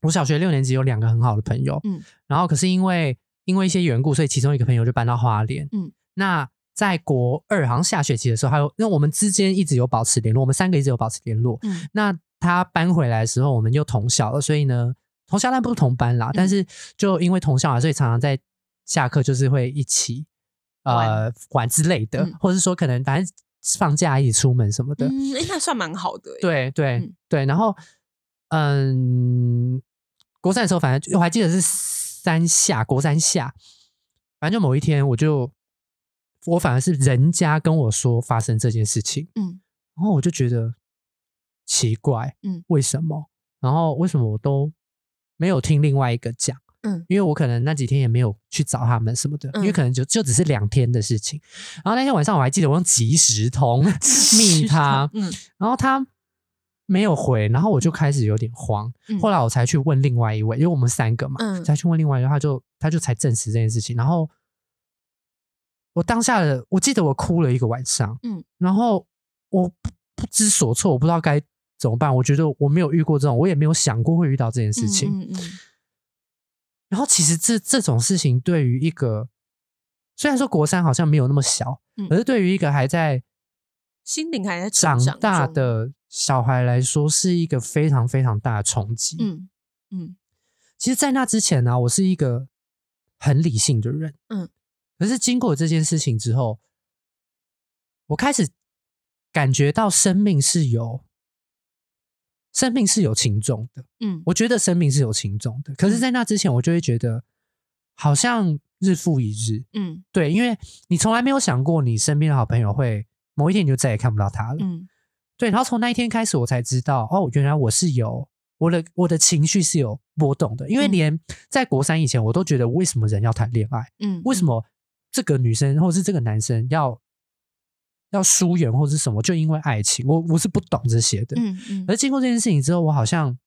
我小学六年级有两个很好的朋友，嗯然后可是因为因为一些缘故，所以其中一个朋友就搬到花莲，嗯，那在国二好像下学期的时候，还有因为我们之间一直有保持联络，我们三个一直有保持联络，嗯。那他搬回来的时候，我们又同校了，所以呢，同校但不是同班啦，但是就因为同校啊，所以常常在下课就是会一起呃玩。之类的，嗯。或者是说可能反正放假一起出门什么的，嗯，哎，那算蛮好的，，对对、嗯。对，然后嗯，国三的时候，反正我还记得是三下国三下，反正就某一天，我就我反而是人家跟我说发生这件事情，嗯然后我就觉得奇怪，嗯为什么？然后为什么我都没有听另外一个讲？嗯因为我可能那几天也没有去找他们什么的，因为嗯可能就就只是两天的事情。然后那天晚上我还记得我用即时通 密他，嗯然后他没有回，然后我就开始有点慌。嗯后来我才去问另外一位，因为我们三个嘛，嗯才去问另外一位，他就他就才证实这件事情。然后我当下的，我记得我哭了一个晚上，嗯然后我不不知所措，我不知道该怎么办。我觉得我没有遇过这种，我也没有想过会遇到这件事情。嗯嗯然后其实这这种事情对于一个虽然说国三好像没有那么小，嗯可是对于一个还在心灵还在长大的小孩来说，是一个非常非常大的冲击。嗯嗯其实，在那之前呢、我是一个很理性的人，嗯，可是经过这件事情之后，我开始感觉到生命是有生命是有情重的。嗯我觉得生命是有情重的，可是，在那之前，我就会觉得好像日复一日。嗯对，因为你从来没有想过，你身边的好朋友会某一天你就再也看不到他了。嗯对，然后从那一天开始，我才知道，哦，原来我是有我的我的情绪是有波动的。因为嗯连在国三以前，我都觉得为什么人要谈恋爱？嗯，为什么这个女生或是这个男生要要疏远或是什么？就因为爱情，我我是不懂这些的。嗯嗯而经过这件事情之后，我好像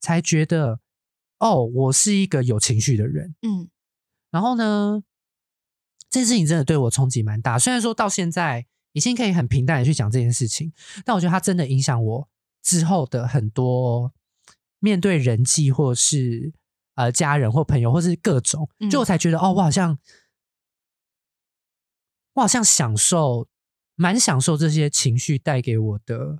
才觉得，哦，我是一个有情绪的人。嗯然后呢，这件事情真的对我冲击蛮大。虽然说到现在已经可以很平淡的去讲这件事情，但我觉得它真的影响我之后的很多面对人际，或是呃家人或朋友，或是各种，嗯就我才觉得哦，我好像我好像享受，蛮享受这些情绪带给我的。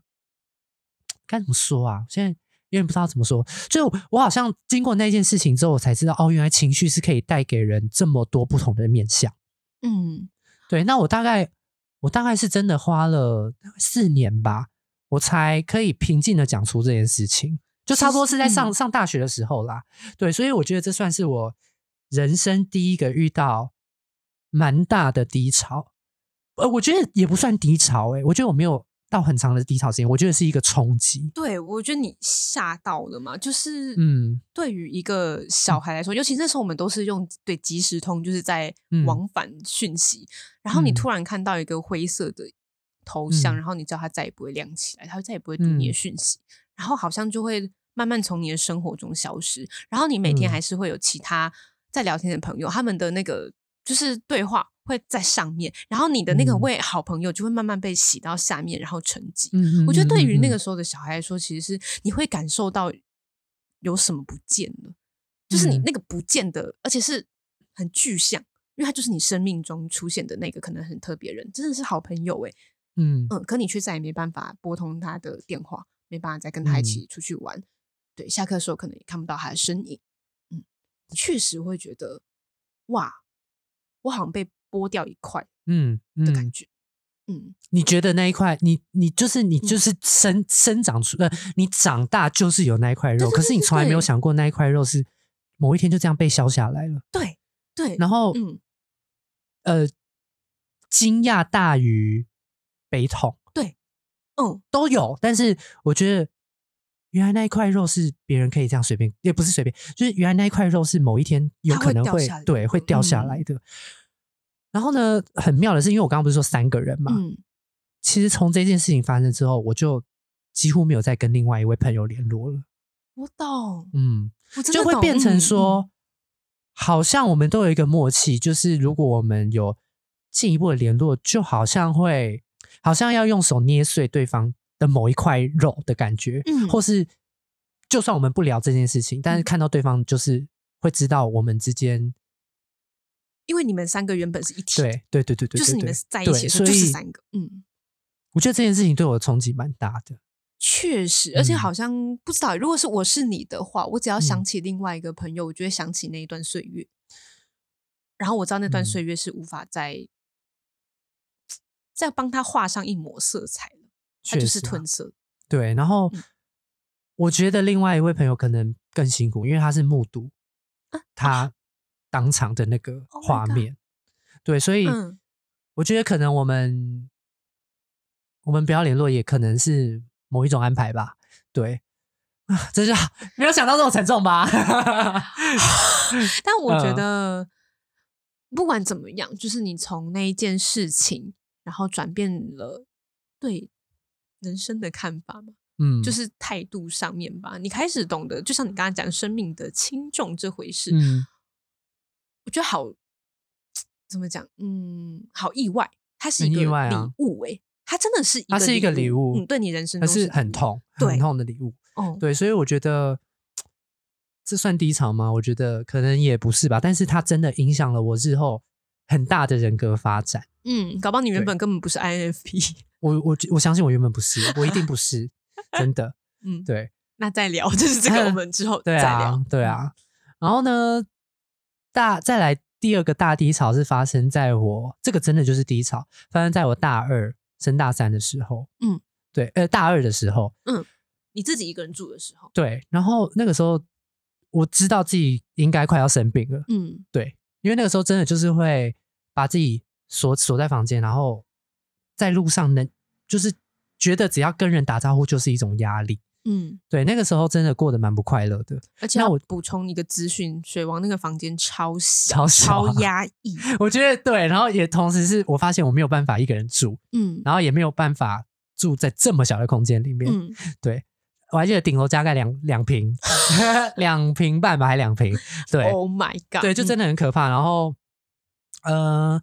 该怎么说啊？现在有点不知道怎么说。就我好像经过那件事情之后，我才知道哦，原来情绪是可以带给人这么多不同的面相。嗯对，那我大概我大概是真的花了四年吧，我才可以平静的讲出这件事情，就差不多是在上、嗯上大学的时候啦。对，所以我觉得这算是我人生第一个遇到蛮大的低潮。呃，我觉得也不算低潮、欸，我觉得我没有到很长的低潮时间，我觉得是一个冲击。对，我觉得你吓到了嘛，就是嗯。对于一个小孩来说，尤其那时候我们都是用对即时通，就是在嗯。往返讯息，然后你嗯。突然看到一个灰色的头像，嗯。然后你知道它再也不会亮起来，它再也不会读你的嗯。讯息，然后好像就会慢慢从你的生活中消失，然后你每天嗯。还是会有其他在聊天的朋友，他们的那个就是对话。会在上面，然后你的那个嗯。位好朋友就会慢慢被洗到下面，然后沉寂。嗯。我觉得对于那个嗯时候的小孩来说，其实是你会感受到有什么不见了，就是你嗯。那个不见的，而且是很具象，因为他就是你生命中出现的那个可能很特别人，真的是好朋友诶、嗯。嗯，可你却再也没办法拨通他的电话，没办法再跟他一嗯。起出去玩，对，下课的时候可能也看不到他的身影，嗯，确实会觉得哇，我好像被剥掉一块嗯嗯，的感觉，嗯。你觉得那一块，你你就是你就是生生长出呃，你长大就是有那一块肉，对对可是你从来没有想过那一块肉是某一天就这样被削下来了。对对，然后，嗯。呃，惊讶大于悲痛对嗯。都有，但是我觉得原来那一块肉是别人可以这样随便，也不是随便，就是原来那一块肉是某一天有可能会对会掉下嗯来的。然后呢，很妙的是，因为我刚刚不是说三个人嘛，嗯其实从这件事情发生之后，我就几乎没有再跟另外一位朋友联络了。我懂，嗯，就会变成嗯说，嗯好像我们都有一个默契，就是如果我们有进一步的联络，就好像会，好像要用手捏碎对方的某一块肉的感觉，嗯。或是就算我们不聊这件事情，但是看到对方就是会知道我们之间，因为你们三个原本是一体，对对对对对，就是你们在一起的时候对所以就是三个，嗯。我觉得这件事情对我的冲击蛮大的。确实，而且嗯。好像不知道，如果是我是你的话，我只要嗯。想起另外一个朋友，我就会想起那一段岁月，然后我知道那段嗯。岁月是无法再再帮他画上一抹色彩了，他就是确实啊褪色。对，然后嗯我觉得另外一位朋友可能更辛苦，因为他是目睹他当场的那个啊 Oh 画面。对，所以嗯我觉得可能我们我们不要联络，也可能是某一种安排吧。对啊，真是没有想到这么沉重吧？但我觉嗯得不管怎么样，就是你从那一件事情，然后转变了对人生的看法嘛。嗯，就是态度上面吧，你开始懂得，就像你刚刚讲生命的轻重这回事，嗯我觉得好怎么讲，嗯，好意外，它是一个礼意外啊物诶、它真的是一它是一个礼物嗯，对你人生可是很痛，很痛的礼物。哦，对，所以我觉得这算低潮吗？我觉得可能也不是吧，但是它真的影响了我日后很大的人格发展。嗯，搞不好你原本根本不是 INFP，我我我相信我原本不是，我一定不是，真的。嗯，对那再聊，就是这个我们之后对再聊，啊，对啊。然后呢，大再来第二个大低潮是发生在我这个真的就是低潮，发生在我大二升大三的时候。嗯，对，呃，大二的时候，嗯你自己一个人住的时候，对，然后那个时候我知道自己应该快要生病了。嗯对，因为那个时候真的就是会把自己锁锁在房间，然后在路上能就是觉得只要跟人打招呼就是一种压力。嗯，对，那个时候真的过得蛮不快乐的。而且那我补充一个资讯，水王那个房间超小，超压抑，我觉得对，然后也同时是我发现我没有办法一个人住，嗯然后也没有办法住在这么小的空间里面。嗯，对，我还记得顶楼加盖两两瓶，两瓶半吧，还两瓶。对，，Oh my god，对，就真的，的很可怕。然后，呃，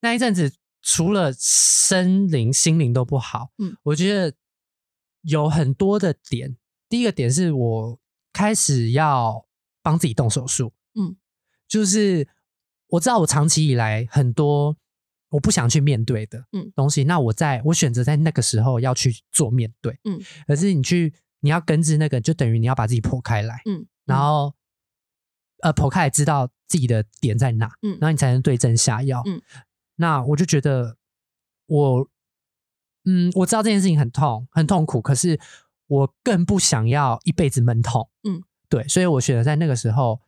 那一阵子除了身灵、心灵都不好，嗯。我觉得有很多的点。第一个点是我开始要帮自己动手术，嗯，就是我知道我长期以来很多我不想去面对的嗯。东西，那我在我选择在那个时候要去做面对，嗯，可是你去你要根治那个，就等于你要把自己剖开来，嗯，然后呃剖开来知道自己的点在哪，嗯。然后你才能对症下药。嗯，那我就觉得我嗯我知道这件事情很痛很痛苦，可是我更不想要一辈子闷痛。嗯，对，所以我选择在那个时候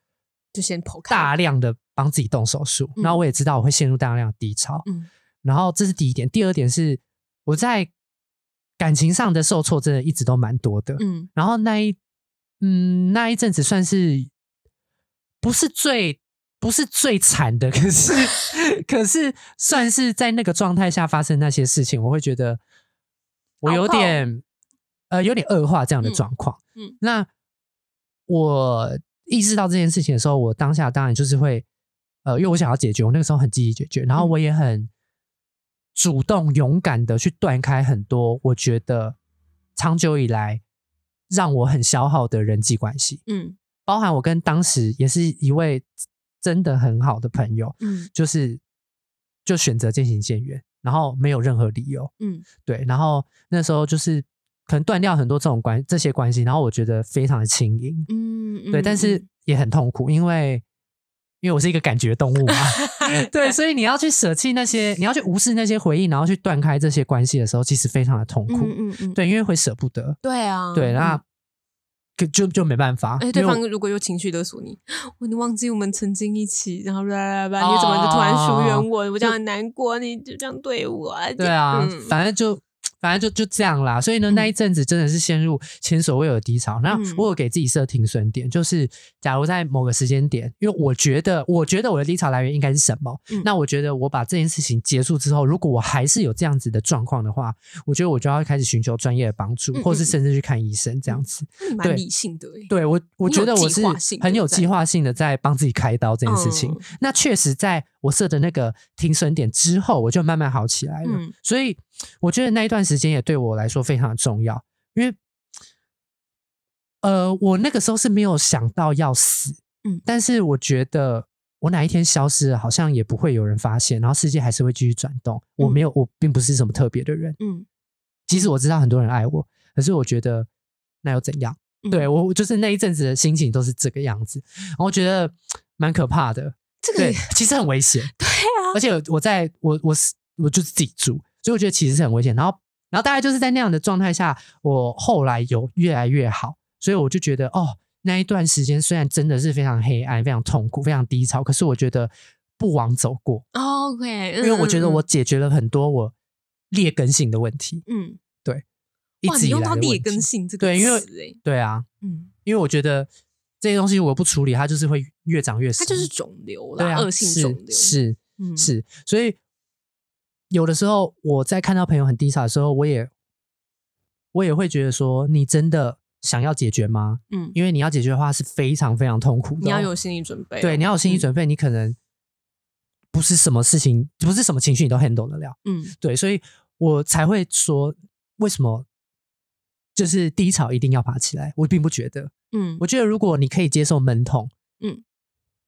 就先剖开，大量的帮自己动手术，嗯。然后我也知道我会陷入大量的低潮。嗯。然后这是第一点，第二点是我在感情上的受挫真的一直都蛮多的。嗯。然后那一嗯那一阵子算是不是最不是最惨的，可是可是算是在那个状态下发生那些事情，我会觉得我有点呃有点恶化这样的嗯。状况。嗯。那我意识到这件事情的时候，我当下当然就是会呃，因为我想要解决，我那个时候很积极解决，然后嗯。我也很主动勇敢的去断开很多我觉得长久以来让我很消耗的人际关系，嗯。包含我跟当时也是一位真的很好的朋友，嗯。就是就选择渐行渐远，然后没有任何理由，嗯。对，然后那时候就是可能断掉很多这种关这些关系，然后我觉得非常的轻盈，嗯，对，但是也很痛苦，因为因为我是一个感觉动物嘛，对，所以你要去舍弃那些，你要去无视那些回忆，然后去断开这些关系的时候，其实非常的痛苦，嗯嗯嗯，对，因为会舍不得，对啊，对，嗯那可就就没办法，而且对方如果有情绪勒索你，我，你忘记我们曾经一起，然后啦啦啦，你怎么就突然疏远我？我这样很难过，你就这样对我啊？对啊，嗯。反正就反正就就这样啦。所以呢，嗯那一阵子真的是陷入前所未有的低潮。那嗯我有给自己设停损点，就是假如在某个时间点，因为我觉得，我觉得我的低潮来源应该是什么？嗯那我觉得我把这件事情结束之后，如果我还是有这样子的状况的话，我觉得我就要开始寻求专业的帮助，嗯或是嗯甚至去看医生这样子。对蛮理性的。对我，我觉得我是很有计划性的在帮自己开刀这件事情。嗯那确实，在我设的那个停损点之后，我就慢慢好起来了。嗯所以我觉得那一段时间也对我来说非常的重要，因为呃，我那个时候是没有想到要死，嗯但是我觉得我哪一天消失了，好像也不会有人发现，然后世界还是会继续转动。我没有，我并不是什么特别的人，嗯，即使我知道很多人爱我，可是我觉得那又怎样？嗯对我我就是那一阵子的心情都是这个样子，然后我觉得蛮可怕的。这个对，其实很危险，对啊，而且我在我我是我就是自己住，所以我觉得其实是很危险。然后然后大概就是在那样的状态下，我后来有越来越好，所以我就觉得哦，那一段时间虽然真的是非常黑暗、非常痛苦、非常低潮，可是我觉得不枉走过，OK，因为我觉得我嗯解决了很多我劣根性的问题。嗯，一哇，你用直以来的到劣根性这个对因为，对啊，嗯，因为我觉得这些东西我不处理，它就是会越长越深。它就是肿瘤啦，对啊，恶性肿瘤是是嗯是，所以有的时候我在看到朋友很低潮的时候，我也我也会觉得说，你真的想要解决吗？嗯，因为你要解决的话是非常非常痛苦的哦、你要有心理准备哦，对，你要有心理嗯准备，你可能不是什么事情，不是什么情绪你都 handle 得了。嗯对，所以我才会说，为什么就是低潮一定要爬起来？我并不觉得，嗯我觉得如果你可以接受闷痛，嗯，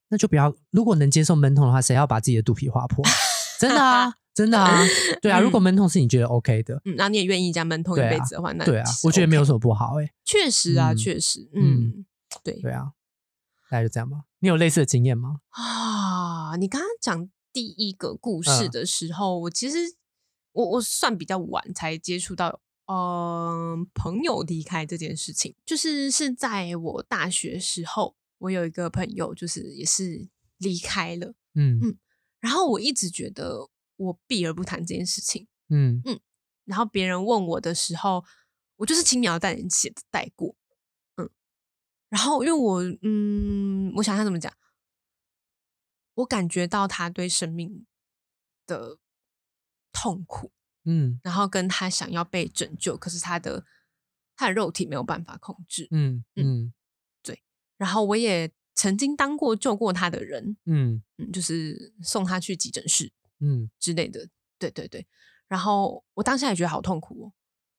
那就不要。如果能接受闷痛的话，谁要把自己的肚皮划破？真的啊，真的啊，对啊。嗯如果闷痛是你觉得 OK 的，嗯，然后你也愿意这样闷痛一辈子的话，那对啊我觉得没有什么不好哎、确实啊，嗯。确实，嗯嗯，对。对啊，大概就这样吧。你有类似的经验吗？啊，你刚刚讲第一个故事嗯。的时候，我其实我我算比较晚才接触到，嗯、朋友离开这件事情，就是是在我大学时候，我有一个朋友，就是也是离开了，嗯。嗯然后我一直觉得我避而不谈这件事情，嗯。嗯然后别人问我的时候，我就是轻描淡写的带过，嗯，然后因为我，嗯，我想想怎么讲，我感觉到他对生命的痛苦，嗯。然后跟他想要被拯救，可是他的他的肉体没有办法控制，嗯嗯。对。然后我也曾经当过救过他的人，嗯。嗯，就是送他去急诊室嗯。之类的，对对对，然后我当下也觉得好痛苦哦，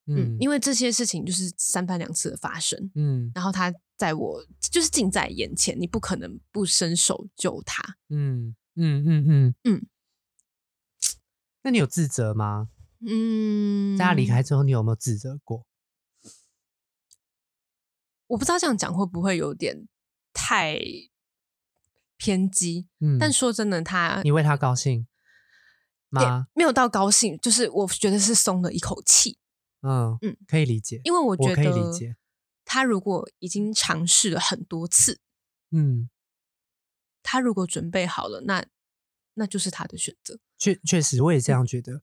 嗯，嗯。因为这些事情就是三番两次的发生，嗯。然后他在我就是近在眼前，你不可能不伸手救他。嗯嗯嗯嗯。嗯，那你有自责吗？嗯，在他离开，之后，你有没有自责过？我不知道这样讲会不会有点太偏激，嗯，但说真的，他你为他高兴？也吗？没有到高兴，就是我觉得是松了一口气，嗯嗯可以理解，因为我觉得解。他如果已经尝试了很多次，嗯，他如果准备好了，那那就是他的选择。确确实，我也这样觉得。我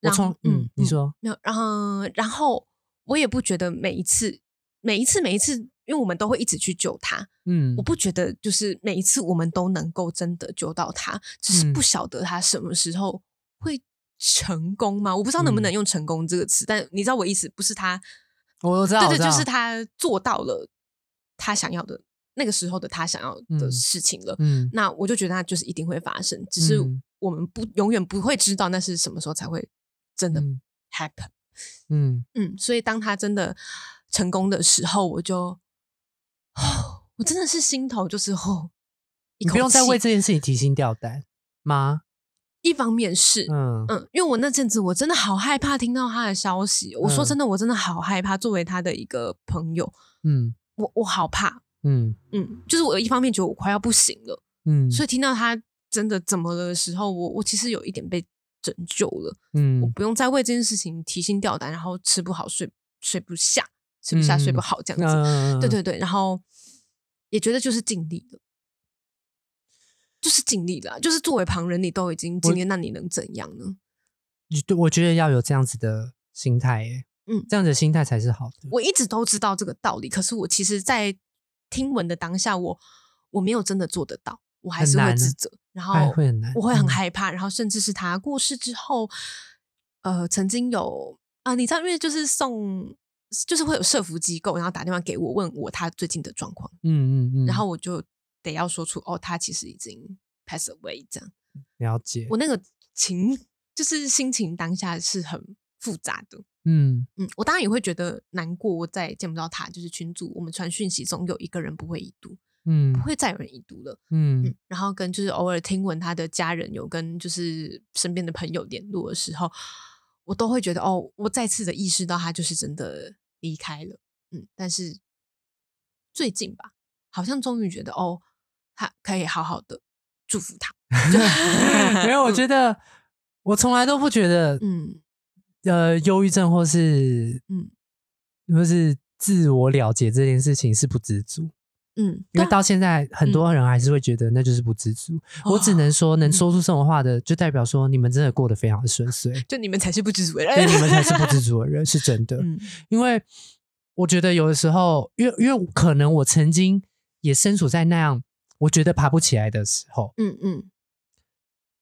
然后从嗯，你说没有，然后然后我也不觉得每一次每一次每一次，因为我们都会一直去救他，嗯我不觉得就是每一次我们都能够真的救到他，只是嗯不晓得他什么时候会成功吗？我不知道能不能嗯用“成功”这个词，但你知道我意思，不是他，我知道，对对，就是他做到了他想要的那个时候的他想要的嗯事情了。嗯那我就觉得他就是一定会发生，只是嗯我们不永远不会知道那是什么时候才会真的嗯 happen。嗯嗯，所以当他真的成功的时候，我就，哦、我真的是心头就是哦，你不用再为这件事情提心吊胆吗？一方面是。嗯嗯，因为我那阵子我真的好害怕听到他的消息。我说嗯真的，我真的好害怕。作为他的一个朋友，嗯我我好怕。嗯嗯，就是我一方面觉得我快要不行了，嗯，所以听到他真的怎么了的时候，我我其实有一点被拯救了。嗯我嗯不用再为这件事情提心吊胆，然后吃不好睡睡不下，吃不下睡不嗯好这样子。嗯对对对，然后也觉得就是尽力了，就是尽力了啊，就是作为旁人，你都已经尽力，那你能怎样呢？你对，我觉得要有这样子的心态耶，嗯这样的心态才是好的。我一直都知道这个道理，可是我其实，在听闻的当下，我我没有真的做得到，我还是会自责，然后会会很难我会很嗯害怕，然后甚至是他过世之后，呃，曾经有啊、你知道，因为就是送，就是会有社服机构，然后打电话给我，问我他最近的状况，嗯嗯嗯，然后我就得要说出哦，他其实已经 pass away 这样，了解，我那个情就是心情当下是很复杂的。嗯嗯，我当然也会觉得难过，我再也见不到他。就是群组，我们传讯息，总有一个人不会已读，嗯不会再有人已读了。嗯嗯，然后跟就是偶尔听闻他的家人有跟就是身边的朋友联络的时候，我都会觉得哦，我再次的意识到他就是真的离开了。嗯，但是最近吧，好像终于觉得哦，他可以好好的祝福他。没有，我觉得我从来都不觉得，嗯呃，忧郁症或是嗯或是自我了结这件事情是不知足，嗯，因为到现在很多人还是会觉得那就是不知足。我只能说，能说出这种话的，就代表说你们真的过得非常的顺遂，就你们才是不知足的人，你们才是不知足的人，是真 的。嗯因为我觉得有的时候，因为因为可能我曾经也身处在那样我觉得爬不起来的时候，嗯嗯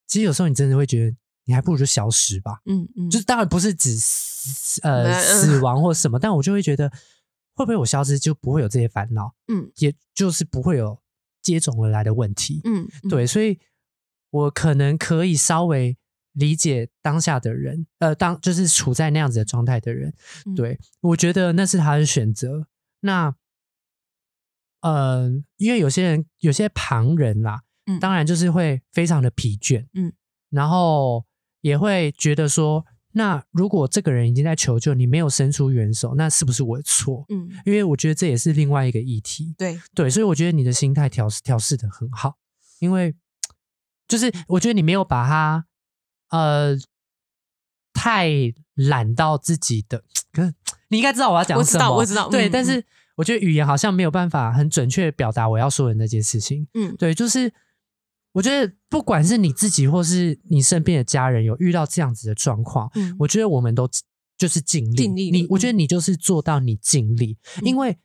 其实有时候你真的会觉得，你还不如就消失吧。嗯嗯，就是当然不是指死呃嗯死 亡或什么，但我就会觉得，会不会我消失就不会有这些烦恼，嗯也就是不会有接踵而来的问题。嗯，嗯对，所以我可能可以稍微理解当下的人，呃，当就是处在那样子的状态的人，嗯对我觉得那是他的选择。那呃，因为有些人有些旁人啦，嗯当然就是会非常的疲倦，嗯，然后也会觉得说，那如果这个人已经在求救，你没有伸出援手，那是不是我的错？嗯，因为我觉得这也是另外一个议题。对，对，所以我觉得你的心态调试调试的很好，因为就是我觉得你没有把它呃太懒到自己的，可是 你应该知道我要讲我知什么，道我知道对，嗯但是我觉得语言好像没有办法很准确地表达我要说的那件事情。嗯对，就是我觉得不管是你自己或是你身边的家人有遇到这样子的状况，嗯我觉得我们都就是尽力，尽力你我觉得你就是做到你尽力，嗯因为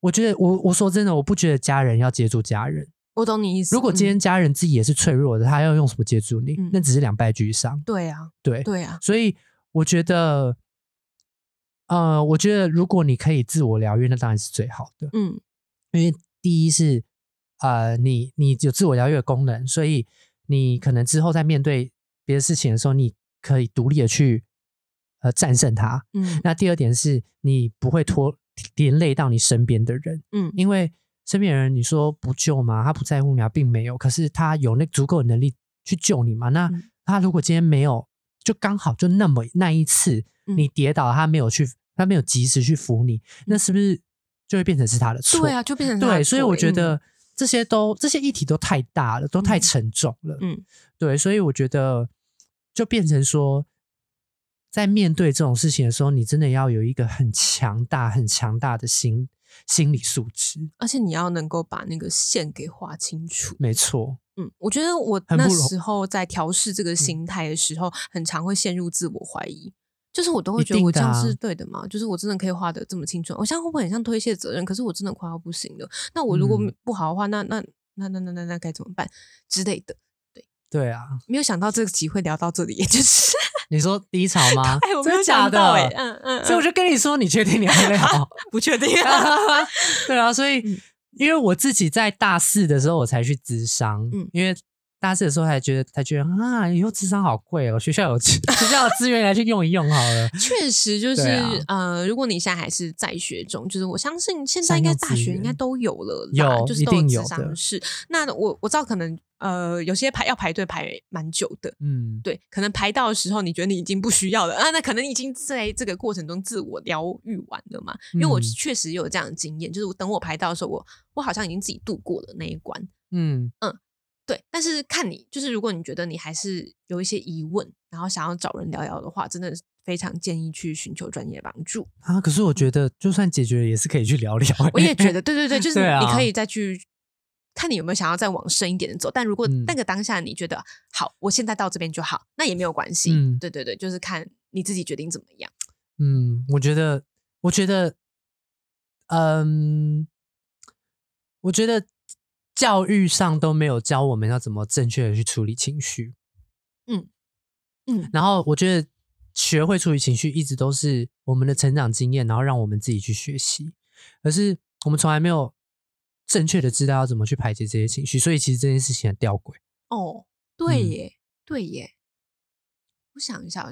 我觉得我我说真的，我不觉得家人要接住家人。我懂你意思。如果今天嗯家人自己也是脆弱的，他要用什么接住你？嗯那只是两败俱伤。对啊，对，对啊，所以我觉得，呃，我觉得如果你可以自我疗愈，那当然是最好的。嗯因为第一是呃，你你有自我疗愈的功能，所以你可能之后在面对别的事情的时候，你可以独立的去呃战胜它。嗯那第二点是你不会拖连累到你身边的人，嗯因为身边人你说不救吗？他不在乎你啊，并没有，可是他有那足够的能力去救你嘛？那嗯他如果今天没有，就刚好就那么那一次嗯你跌倒，他没有去，他没有及时去扶你，那是不是就会变成是他的错？对啊，就变成他的对，所以我觉得这些都这些议题都太大了，都太嗯沉重了。嗯对，所以我觉得就变成说，在面对这种事情的时候，你真的要有一个很强大、很强大的心心理素质。而且你要能够把那个线给画清楚。没错，嗯，我觉得我那时候在调试这个心态的时候，很常会陷入自我怀疑。就是我都会觉得我这样是对的嘛？就是我真的可以画的这么清楚？我现在会不会很像推卸责任？可是我真的快要不行了。那我如果嗯不好的话，那那那那那那那该怎么办之类的？对对啊。没有想到这个集会聊到这里，也就是 你说低潮吗？哎，我没有真的假想到哎、的？嗯嗯，所以我就跟你说，你确定你还没好？不确定。对啊，所以嗯因为我自己在大四的时候我才去咨商，嗯因为大四的时候才觉得才觉得啊，以后智商好贵哦，学校有 学校的资源来去用一用好了。确实就是、啊呃，如果你现在还是在学中，就是我相信现在善应该大学应该都有了啦，有一就是都有的商室。那我我知道可能呃有些排要排队排蛮久的。嗯，对，可能排到的时候，你觉得你已经不需要了啊？那可能已经在这个过程中自我疗愈完了嘛？因为我嗯确实有这样的经验，就是我等我排到的时候，我我好像已经自己度过了那一关。嗯嗯，对，但是看你，就是如果你觉得你还是有一些疑问，然后想要找人聊聊的话，真的非常建议去寻求专业帮助。啊，可是我觉得就算解决了，也是可以去聊聊。我也觉得，对对对，就是你可以再去看你有没有想要再往深一点的走。但如果嗯那个当下你觉得好，我现在到这边就好，那也没有关系。嗯对对对，就是看你自己决定怎么样。嗯，我觉得，我觉得，嗯，我觉得教育上都没有教我们要怎么正确的去处理情绪。嗯嗯然后我觉得学会处理情绪一直都是我们的成长经验，然后让我们自己去学习。可是我们从来没有正确的知道要怎么去排解这些情绪，所以其实这件事情很吊诡。哦，对嗯耶，对耶。我想一下，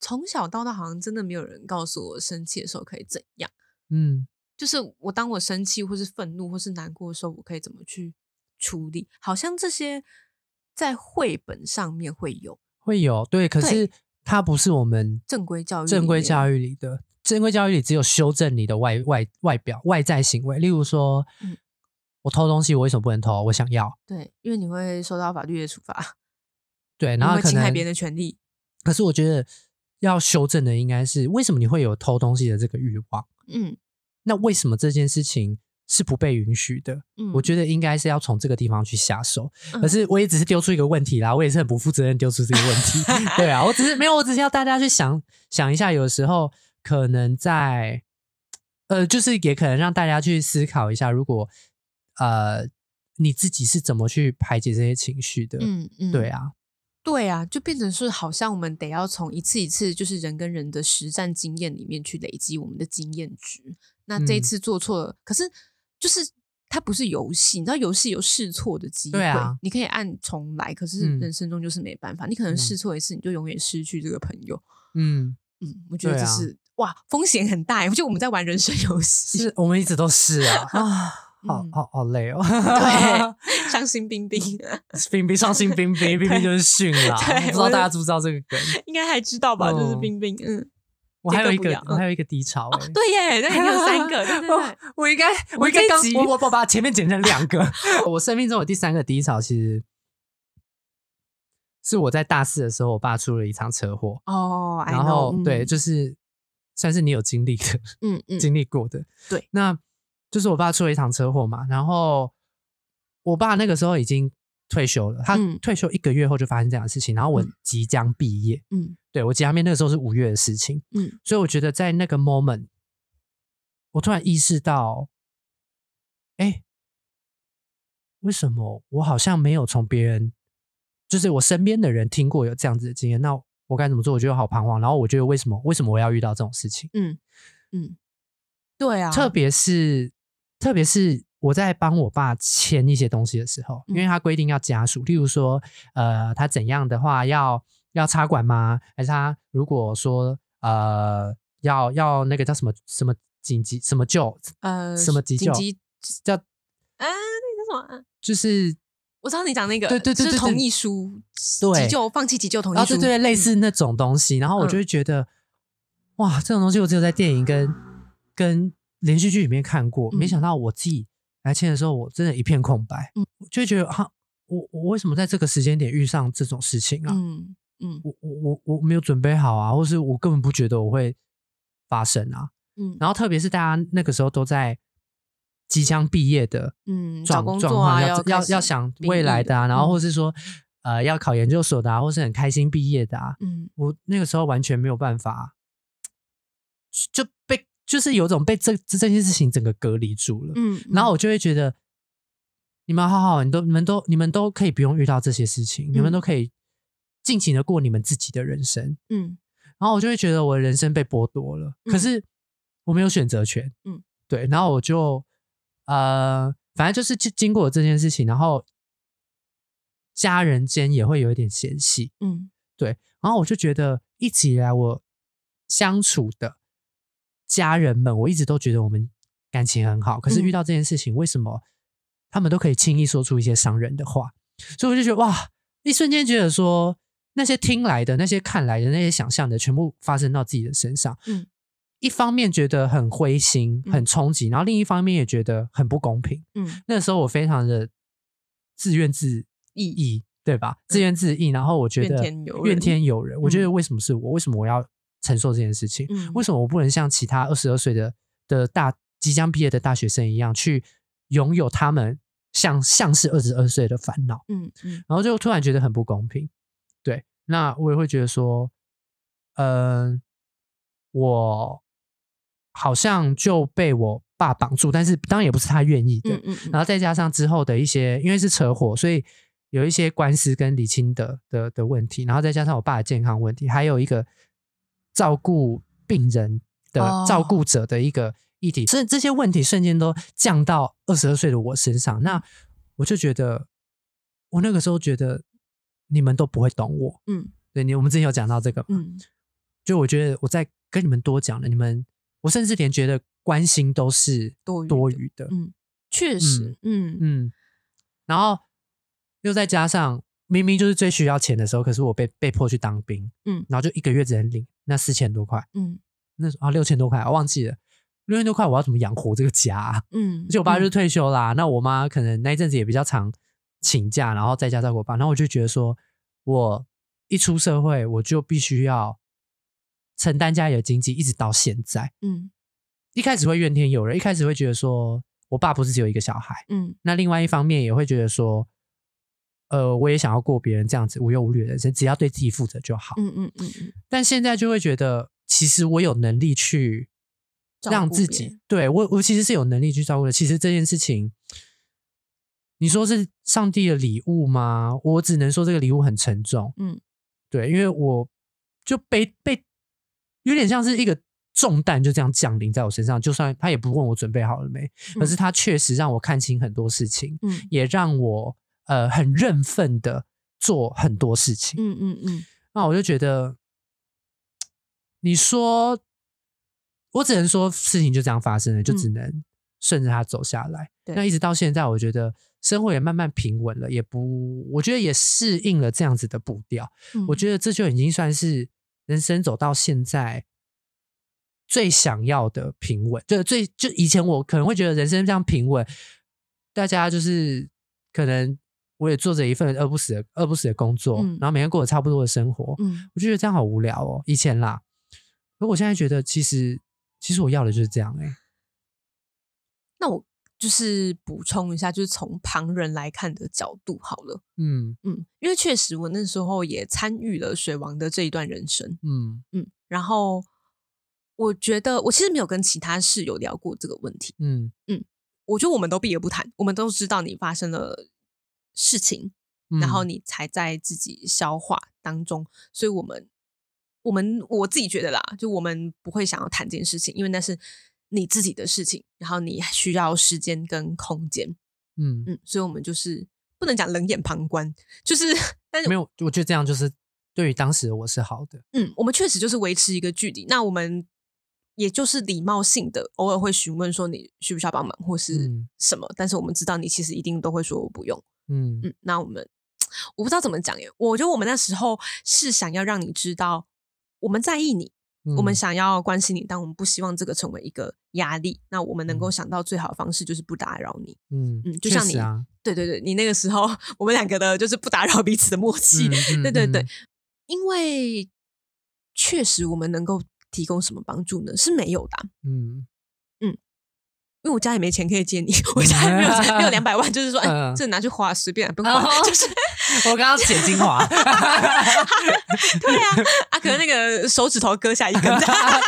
从小到大好像真的没有人告诉我生气的时候可以怎样。嗯就是我当我生气或是愤怒或是难过的时候，我可以怎么去处理？好像这些在绘本上面会有会有对，可是它不是我们正规教育正规教育里的。正规教育里只有修正你的外外外表外在行为，例如说，嗯我偷东西，我为什么不能偷？我想要，对，因为你会受到法律的处罚，对，然后可能侵害别人的权利。可是我觉得要修正的应该是为什么你会有偷东西的这个欲望？嗯那为什么这件事情是不被允许的？嗯，我觉得应该是要从这个地方去下手。嗯可是我也只是丢出一个问题啦，我也是很不负责任丢出这个问题。对啊，我只是没有，我只是要大家去想想一下，有时候可能在呃，就是也可能让大家去思考一下，如果呃你自己是怎么去排解这些情绪的？嗯嗯，对啊，对啊，就变成是好像我们得要从一次一次就是人跟人的实战经验里面去累积我们的经验值。那这一嗯次做错了，可是就是它不是游戏，你知道游戏有试错的机会，对啊你可以按重来，可是嗯人生中就是没办法，你可能嗯试错一次，你就永远失去这个朋友。嗯，嗯，我觉得对啊这是、哇风险很大耶，我觉得我们在玩人生游戏，是我们一直都是啊 啊，好嗯好好累哦。对，伤心冰冰冰冰伤心冰冰，冰冰就是训啦。对我不知道大家知不知道这个梗。应该还知道吧？就是嗯冰冰，嗯，我还有一个我还有一个低潮哦、对耶，那，你有三个，对 对对。我我应该我我应该刚这一集我我我把前面剪成两个。我生命中有第三个低潮，其实是我在大四的时候，我爸出了一场车祸，哦然后对，嗯就是算是你有经历的，嗯嗯经历过的。对，那就是我爸出了一场车祸嘛，然后我爸那个时候已经退休了，他嗯退休一个月后就发生这样的事情，然后我嗯即将毕业，嗯对我即将毕业那个时候是五月的事情，嗯所以我觉得在那个 moment，我突然意识到，哎，为什么我好像没有从别人，就是我身边的人听过有这样子的经验？那我该怎么做？我觉得好彷徨。然后我觉得为什么为什么我要遇到这种事情？嗯嗯，对啊，特别是特别是我在帮我爸签一些东西的时候，因为嗯。他规定要家属，例如说，呃，他怎样的话要要插管吗？还是他如果说呃要要那个叫什么什么紧急什么救呃什么急救紧急叫啊，那个叫什么啊？就是我知道你讲那个，对对对同意书，对急救放弃急救同意啊，书，对对，类嗯。似那种东西，然后我就嗯。会觉得，哇，这种东西我只有在电影跟跟连续剧里面看过，没嗯。想到我自己来签的时候，我真的一片空白，嗯就会觉得哈、我我为什么在这个时间点遇上这种事情啊？嗯嗯我我我我没有准备好啊，或是我根本不觉得我会发生啊。嗯然后特别是大家那个时候都在即将毕业的嗯，找状工作啊，状况要要要要想未来的啊，然后嗯或是说呃要考研究所的啊，或是很开心毕业的啊，嗯我那个时候完全没有办法，就被就是有种被这这这件事情整个隔离住了。嗯，然后我就会觉得，你们好好，你都你们都你们都可以不用遇到这些事情，你们嗯都可以尽情的过你们自己的人生。嗯然后我就会觉得我的人生被剥夺了，可嗯是我没有选择权。嗯，对，然后我就呃，反正就是经经过这件事情，然后家人间也会有一点嫌隙。嗯对，然后我就觉得一直以来我相处的家人们，我一直都觉得我们感情很好，可是遇嗯到这件事情，为什么他们都可以轻易说出一些伤人的话？所以我就觉得哇，一瞬间觉得说那些听来的、那些看来的、那些想象的，全部发生到自己的身上。嗯，一方面觉得很灰心、嗯很冲击，然后另一方面也觉得很不公平。嗯那时候我非常的自怨自义艾，对吧？自怨自艾，然后我觉得怨天尤怨人。我觉得嗯为什么是我？为什么我要承受这件事情？嗯为什么我不能像其他二十二岁的的大即将毕业的大学生一样，去拥有他们像像是二十二岁的烦恼？嗯嗯然后就突然觉得很不公平。对，那我也会觉得说，嗯、我好像就被我爸绑住，但是当然也不是他愿意的。嗯嗯嗯，然后再加上之后的一些，因为是车祸，所以有一些官司跟理清的的的问题，然后再加上我爸的健康问题，还有一个照顾病人的哦。照顾者的一个议题，所以这些问题瞬间都降到二十二岁的我身上，那我就觉得，我那个时候觉得你们都不会懂我，嗯。对你，我们之前有讲到这个嘛，嗯。就我觉得我在跟你们多讲了，你们我甚至连觉得关心都是多多余的，嗯，确实，嗯。嗯，然后又再加上明明就是最需要钱的时候，可是我被被迫去当兵，嗯。然后就一个月只能领那四千多块，嗯。那啊六千多块，我忘记了。六千多块，我要怎么养活这个家、啊？嗯，而且我爸就嗯。退休啦，那我妈可能那一阵子也比较常请假，然后在家照顾我爸，然后我就觉得说，我一出社会我就必须要承担家里的经济，一直到现在。嗯。一开始会怨天尤人，一开始会觉得说我爸不是只有一个小孩，嗯。那另外一方面也会觉得说，呃，我也想要过别人这样子无忧无虑的人生，只要对自己负责就好。嗯嗯嗯嗯，但现在就会觉得，其实我有能力去让自己，对我，我其实是有能力去照顾的。其实这件事情，你说是上帝的礼物吗？我只能说这个礼物很沉重。嗯对，因为我就被被有点像是一个重担就这样降临在我身上，就算他也不问我准备好了没，可是他确实让我看清很多事情，嗯也让我呃很认份的做很多事情。嗯嗯嗯那我就觉得，你说，我只能说事情就这样发生了，就只能顺着它走下来。嗯那一直到现在，我觉得生活也慢慢平稳了，也不，我觉得也适应了这样子的步调。嗯，我觉得这就已经算是人生走到现在最想要的平稳。就最就以前我可能会觉得人生这样平稳，大家就是可能我也做着一份饿不死的饿不死的工作，嗯然后每天过着差不多的生活，嗯我就觉得这样好无聊哦。以前啦，可我现在觉得其实其实我要的就是这样哎、那我就是补充一下，就是从旁人来看的角度好了。嗯嗯，因为确实我那时候也参与了水王的这一段人生。嗯嗯，然后我觉得我其实没有跟其他室友聊过这个问题。嗯我觉得我们都避而不谈，我们都知道你发生了事情，嗯，然后你才在自己消化当中，所以我们我们我自己觉得啦，就我们不会想要谈这件事情，因为那是你自己的事情，然后你需要时间跟空间，嗯嗯，所以我们就是不能讲冷眼旁观，就是 但是没有，我觉得这样就是对于当时的我是好的。嗯，我们确实就是维持一个距离。那我们也就是礼貌性的，偶尔会询问说你需不需要帮忙或是嗯什么，但是我们知道你其实一定都会说我不用。嗯嗯，那我们我不知道怎么讲耶，我觉得我们那时候是想要让你知道我们在意你，我们嗯想要关心你，但我们不希望这个成为一个压力。那我们能够嗯想到最好的方式就是不打扰你。嗯嗯就像你啊，对对对，你那个时候我们两个的就是不打扰彼此的默契。嗯对对对嗯，因为确实我们能够提供什么帮助呢？是没有的啊、嗯。因为我家也没钱可以借你，我家也没有没有 两百万，就是说，哎，嗯。这拿去花随便啊不用花，哦。就是我刚刚剪精华，对啊，啊，可能那个手指头割下一根，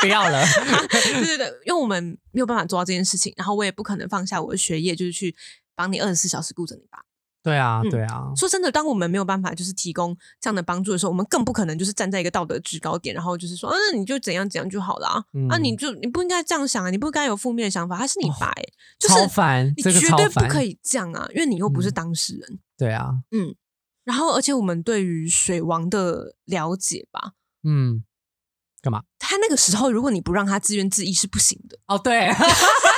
不要了。对对对，因为我们没有办法做到这件事情，然后我也不可能放下我的学业，就是去帮你二十四小时顾着你爸。对啊，嗯对啊，说真的，当我们没有办法就是提供这样的帮助的时候，我们更不可能就是站在一个道德制高点，然后就是说，啊，那你就怎样怎样就好了啊，你就你不应该这样想啊，你不该有负面的想法，他是你爸、欸，就是烦，你绝对不。可以这样啊，因为你又不是嗯当事人。对啊，嗯，然后而且我们对于水王的了解吧，嗯，干嘛？他那个时候如果你不让他自怨自艾是不行的，哦，对，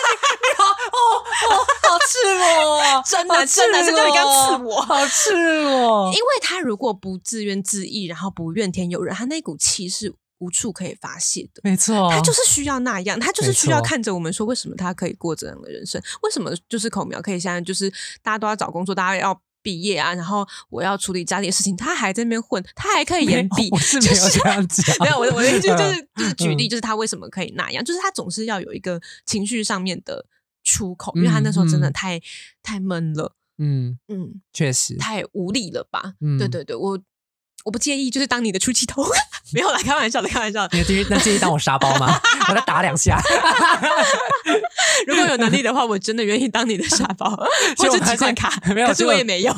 赤裸哦，真的好真的赤谁叫你刚裸刺我好赤裸因。为他如果不自怨自艾，然后不怨天尤人，他那股气是无处可以发泄的。没错，他就是需要那样，他就是需要看着我们说，为什么他可以过这样的人生？为什么就是口苗可以现在就是大家都要找工作，大家要毕业啊，然后我要处理家里的事情，他还在那边混，他还可以延毕，我是没有这样讲，没有，我的我的意思就是就是举例，嗯就是他为什么可以那样，就是他总是要有一个情绪上面的出口，因为他那时候真的太太闷了，嗯，嗯，确实，太无力了吧？嗯对对对，我我不介意，就是当你的出气筒。没有啦，开玩笑的，开玩笑的。你介意那介意当我沙包吗？我再打两下。如果有能力的话，我真的愿意当你的沙包，或是几块卡。没有，可是我也没有。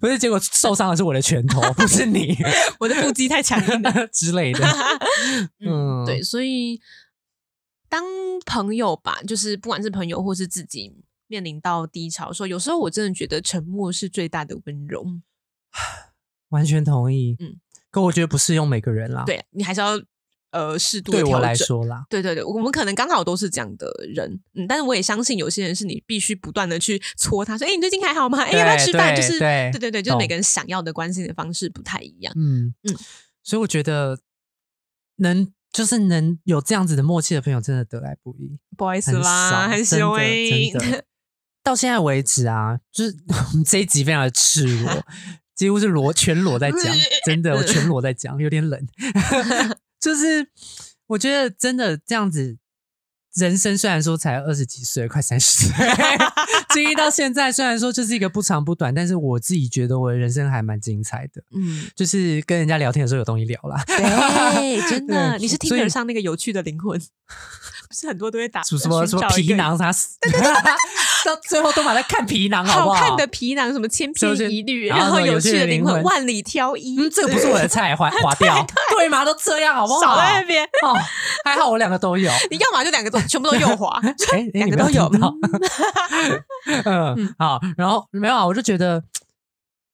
不是，结果受伤的是我的拳头，不是你。我的腹肌太强硬了之类的。嗯，对，所以当朋友吧，就是不管是朋友或是自己面临到低潮，说有时候我真的觉得沉默是最大的温柔。完全同意。嗯，可我觉得不适用每个人啦。对你还是要。呃，适度对我来说啦，对对对，我们可能刚好都是这样的人，嗯，但是我也相信有些人是你必须不断的去戳他，说，哎，你最近还好吗？哎，要不要吃饭？就是对对对，就是每个人想要的关心的方式不太一样，嗯嗯，所以我觉得能就是能有这样子的默契的朋友，真的得来不易，不好意思啦，很羞真的。到现在为止啊，就是 我们这一集非常的赤裸，几乎是裸全裸在讲，真的，我全裸在讲，有点冷。就是我觉得真的这样子，人生虽然说才二十几岁，快三十岁，经历到现在，虽然说就是一个不长不短，但是我自己觉得我的人生还蛮精彩的。嗯，就是跟人家聊天的时候有东西聊啦。对，真的，你是听得上那个有趣的灵魂。不是很多都会打什么什么皮囊啥，到最后都把它看皮囊，好不好？看的皮囊什么千篇一律，然后有趣的灵魂万里挑一。嗯，这个不是我的菜，划 划掉。对嘛，都这样好不好？少在那边哦，还好我两个都有。你要么就两个都全部都右滑，哎，两个都有。嗯，好，然后没有啊，我就觉得，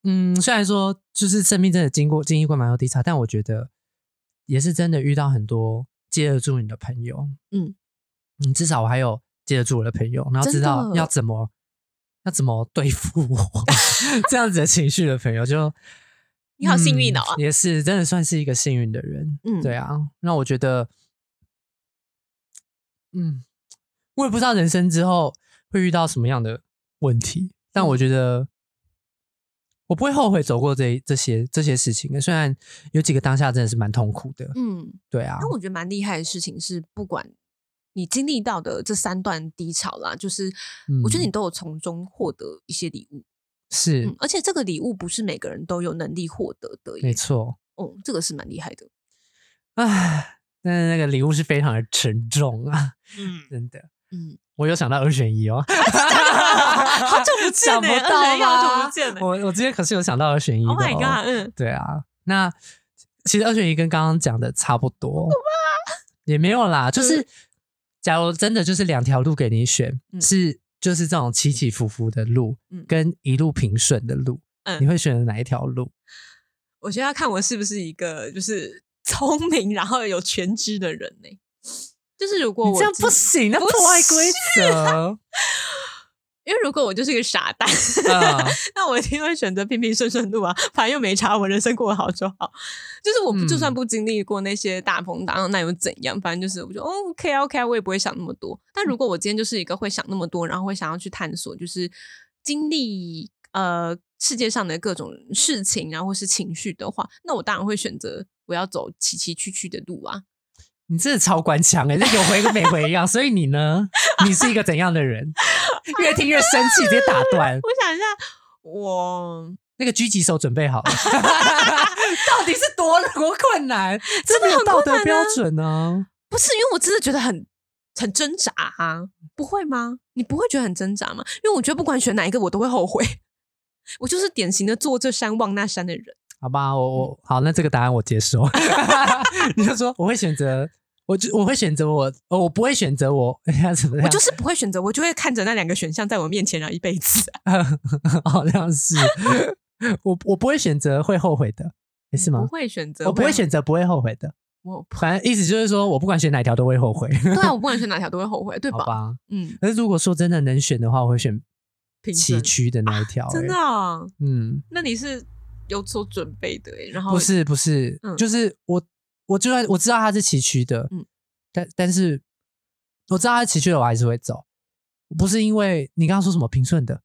嗯，虽然说就是生命真的经过经历过蛮多低潮，但我觉得也是真的遇到很多接得住你的朋友。嗯。你至少我还有接得住我的朋友，然后知道要怎么要怎么对付我 这样子的情绪的朋友，就 你好幸运哦，也是真的算是一个幸运的人。嗯，对啊，那我觉得，嗯，我也不知道人生之后会遇到什么样的问题，但我觉得我不会后悔走过这这些这些事情。虽然有几个当下真的是蛮痛苦的，嗯，对啊。但我觉得蛮厉害的事情是，不管。你经历到的这三段低潮啦，就是我觉得你都有从中获得一些礼物，是，而且这个礼物不是每个人都有能力获得的，没错，哦，这个是蛮厉害的，唉，但是那个礼物是非常的沉重啊，嗯，真的，嗯，我有想到二选一哦，好久不见，想不到吗？我我之前可是有想到二选一，Oh my god，嗯，对啊，那其实二选一跟刚刚讲的差不多，也没有啦，就是。假如真的就是两条路给你选，是就是这种起起伏伏的路，跟一路平顺的路，你会选择哪一条路？我觉得要看我是不是一个就是聪明然后有全知的人呢？就是如果我这样不行，那破坏规则。因为如果我就是一个傻蛋，那我一定会选择平平顺顺路啊，反正又没差，我人生过得好就好。就是我就算不经历过那些大风大浪，那又怎样？反正就是我觉得 OK OK，我也不会想那么多。但如果我今天就是一个会想那么多，然后会想要去探索，就是经历呃世界上的各种事情，然后是情绪的话，那我当然会选择我要走崎崎岖岖的路啊。你真的超官腔哎，有回跟没回一样。所以你呢？你是一个怎样的人？越听越生气，直接打断。我想一下，我那个狙击手准备好了，到底是多多困难？真的有道德标准呢？不是，因为我真的觉得很很挣扎啊！不会吗？你不会觉得很挣扎吗？因为我觉得不管选哪一个，我都会后悔。我就是典型的坐这山望那山的人。好吧，我我好，那这个答案我接受。你就说我会选择，我就我会选择我，我不会选择我，怎么样？我就是不会选择，我就会看着那两个选项在我面前，然后一辈子。好像是我，我不会选择会后悔的，是吗？不会选择，我不会选择不会后悔的。我反正意思就是说，我不管选哪条都会后悔。对啊，我不管选 哪条都会后悔，对吧？嗯。可是如果说真的能选的话，我会选崎岖的那一条。真的？啊嗯。那你是有所准备的？然后不是不是，就是我。我就算我知道它是崎岖的，嗯，但但是我知道它崎岖的，我还是会走。不是因为你刚刚说什么平顺的，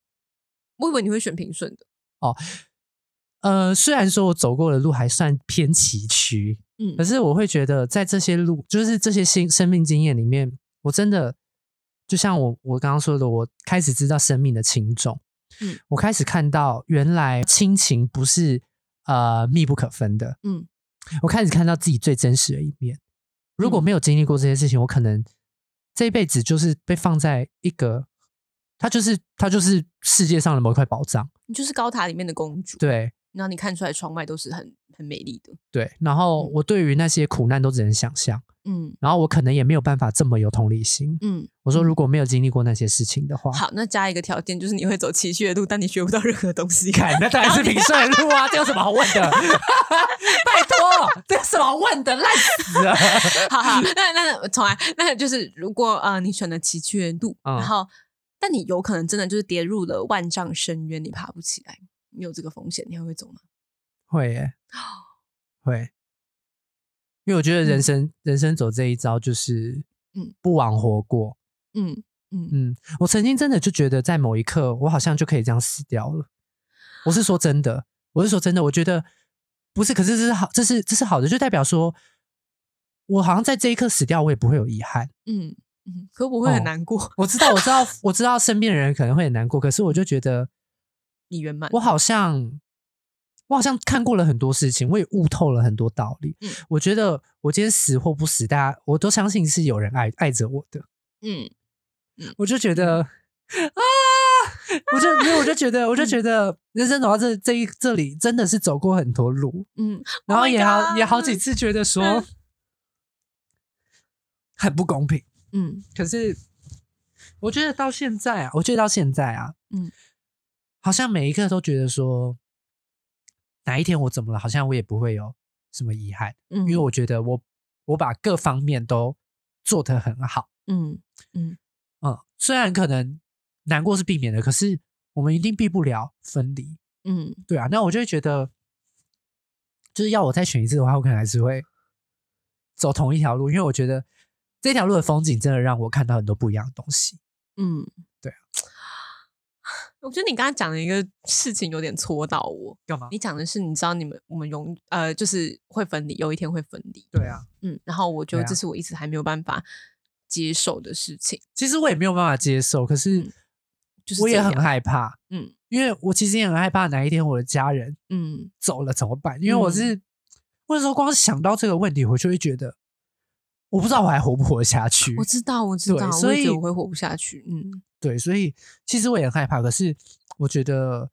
我以为你会选平顺的。哦，呃，虽然说我走过的路还算偏崎岖，嗯，可是我会觉得在这些路，就是这些新生命经验里面，我真的就像我我刚刚说的，我开始知道生命的轻重，嗯，我开始看到原来亲情不是。呃密不可分的。嗯我开始看到自己最真实的一面。如果没有经历过这些事情，我可能这一辈子就是被放在一个，它就是它就是世界上的某一块宝藏。你就是高塔里面的公主，对然后你看出来窗外都是很很美丽的，对，然后嗯我对于那些苦难都只能想象，嗯然后我可能也没有办法这么有同理心。嗯。我说，嗯如果没有经历过那些事情的话，好，那加一个条件，就是你会走崎岖的路，但你学不到任何东西。看那当然是平顺路啊，这有什么好问的？拜托，这有什么好问的？烂死了！好好，那那那重来，那就是如果呃你选了崎岖的路，嗯然后但你有可能真的就是跌入了万丈深渊，你爬不起来，你有这个风险，你还会走吗？会耶，会，因为我觉得人生、人生走这一招就是，嗯不枉活过。嗯嗯嗯，我曾经真的就觉得，在某一刻，我好像就可以这样死掉了。我是说真的，我是说真的，我觉得不是，可是这是好，这是这是好的，就代表说，我好像在这一刻死掉，我也不会有遗憾。嗯嗯，可我会很哦难过，我知道，我知道，我知道身边的人可能会很难过，可是我就觉得，你圆满。我好像，我好像看过了很多事情，我也悟透了很多道理。嗯我觉得我今天死或不死，大家我都相信是有人爱爱着我的。嗯我就觉得啊，我就因为我就觉得，我就觉得人生走到这这一这里，真的是走过很多路，嗯，然后 Oh 也好、也好几次觉得说嗯 很不公平。嗯可是我觉得到现在啊，我觉得到现在啊，嗯，好像每一刻都觉得说，哪一天我怎么了，好像我也不会有什么遗憾，嗯，因为我觉得我我把各方面都做得很好。嗯嗯嗯，虽然可能难过是避免的，可是我们一定避不了分离。嗯对啊，那我就会觉得，就是要我再选一次的话，我可能还是会走同一条路，因为我觉得这条路的风景真的让我看到很多不一样的东西。嗯，对啊。我觉得你刚刚讲的一个事情有点戳到我。干嘛？你讲的是，你知道你们我们永呃就是会分离，有一天会分离。对啊，嗯，然后我觉得这是我一直还没有办法接受的事情，其实我也没有办法接受，可是嗯就是我也很害怕，嗯因为我其实也很害怕哪一天我的家人嗯走了怎么办？因为我嗯是，我有时候光是想到这个问题，我就会觉得，我不知道我还活不活得下去。我知道，我知道，对所以我会活不下去。嗯对，所以其实我也很害怕，可是我觉得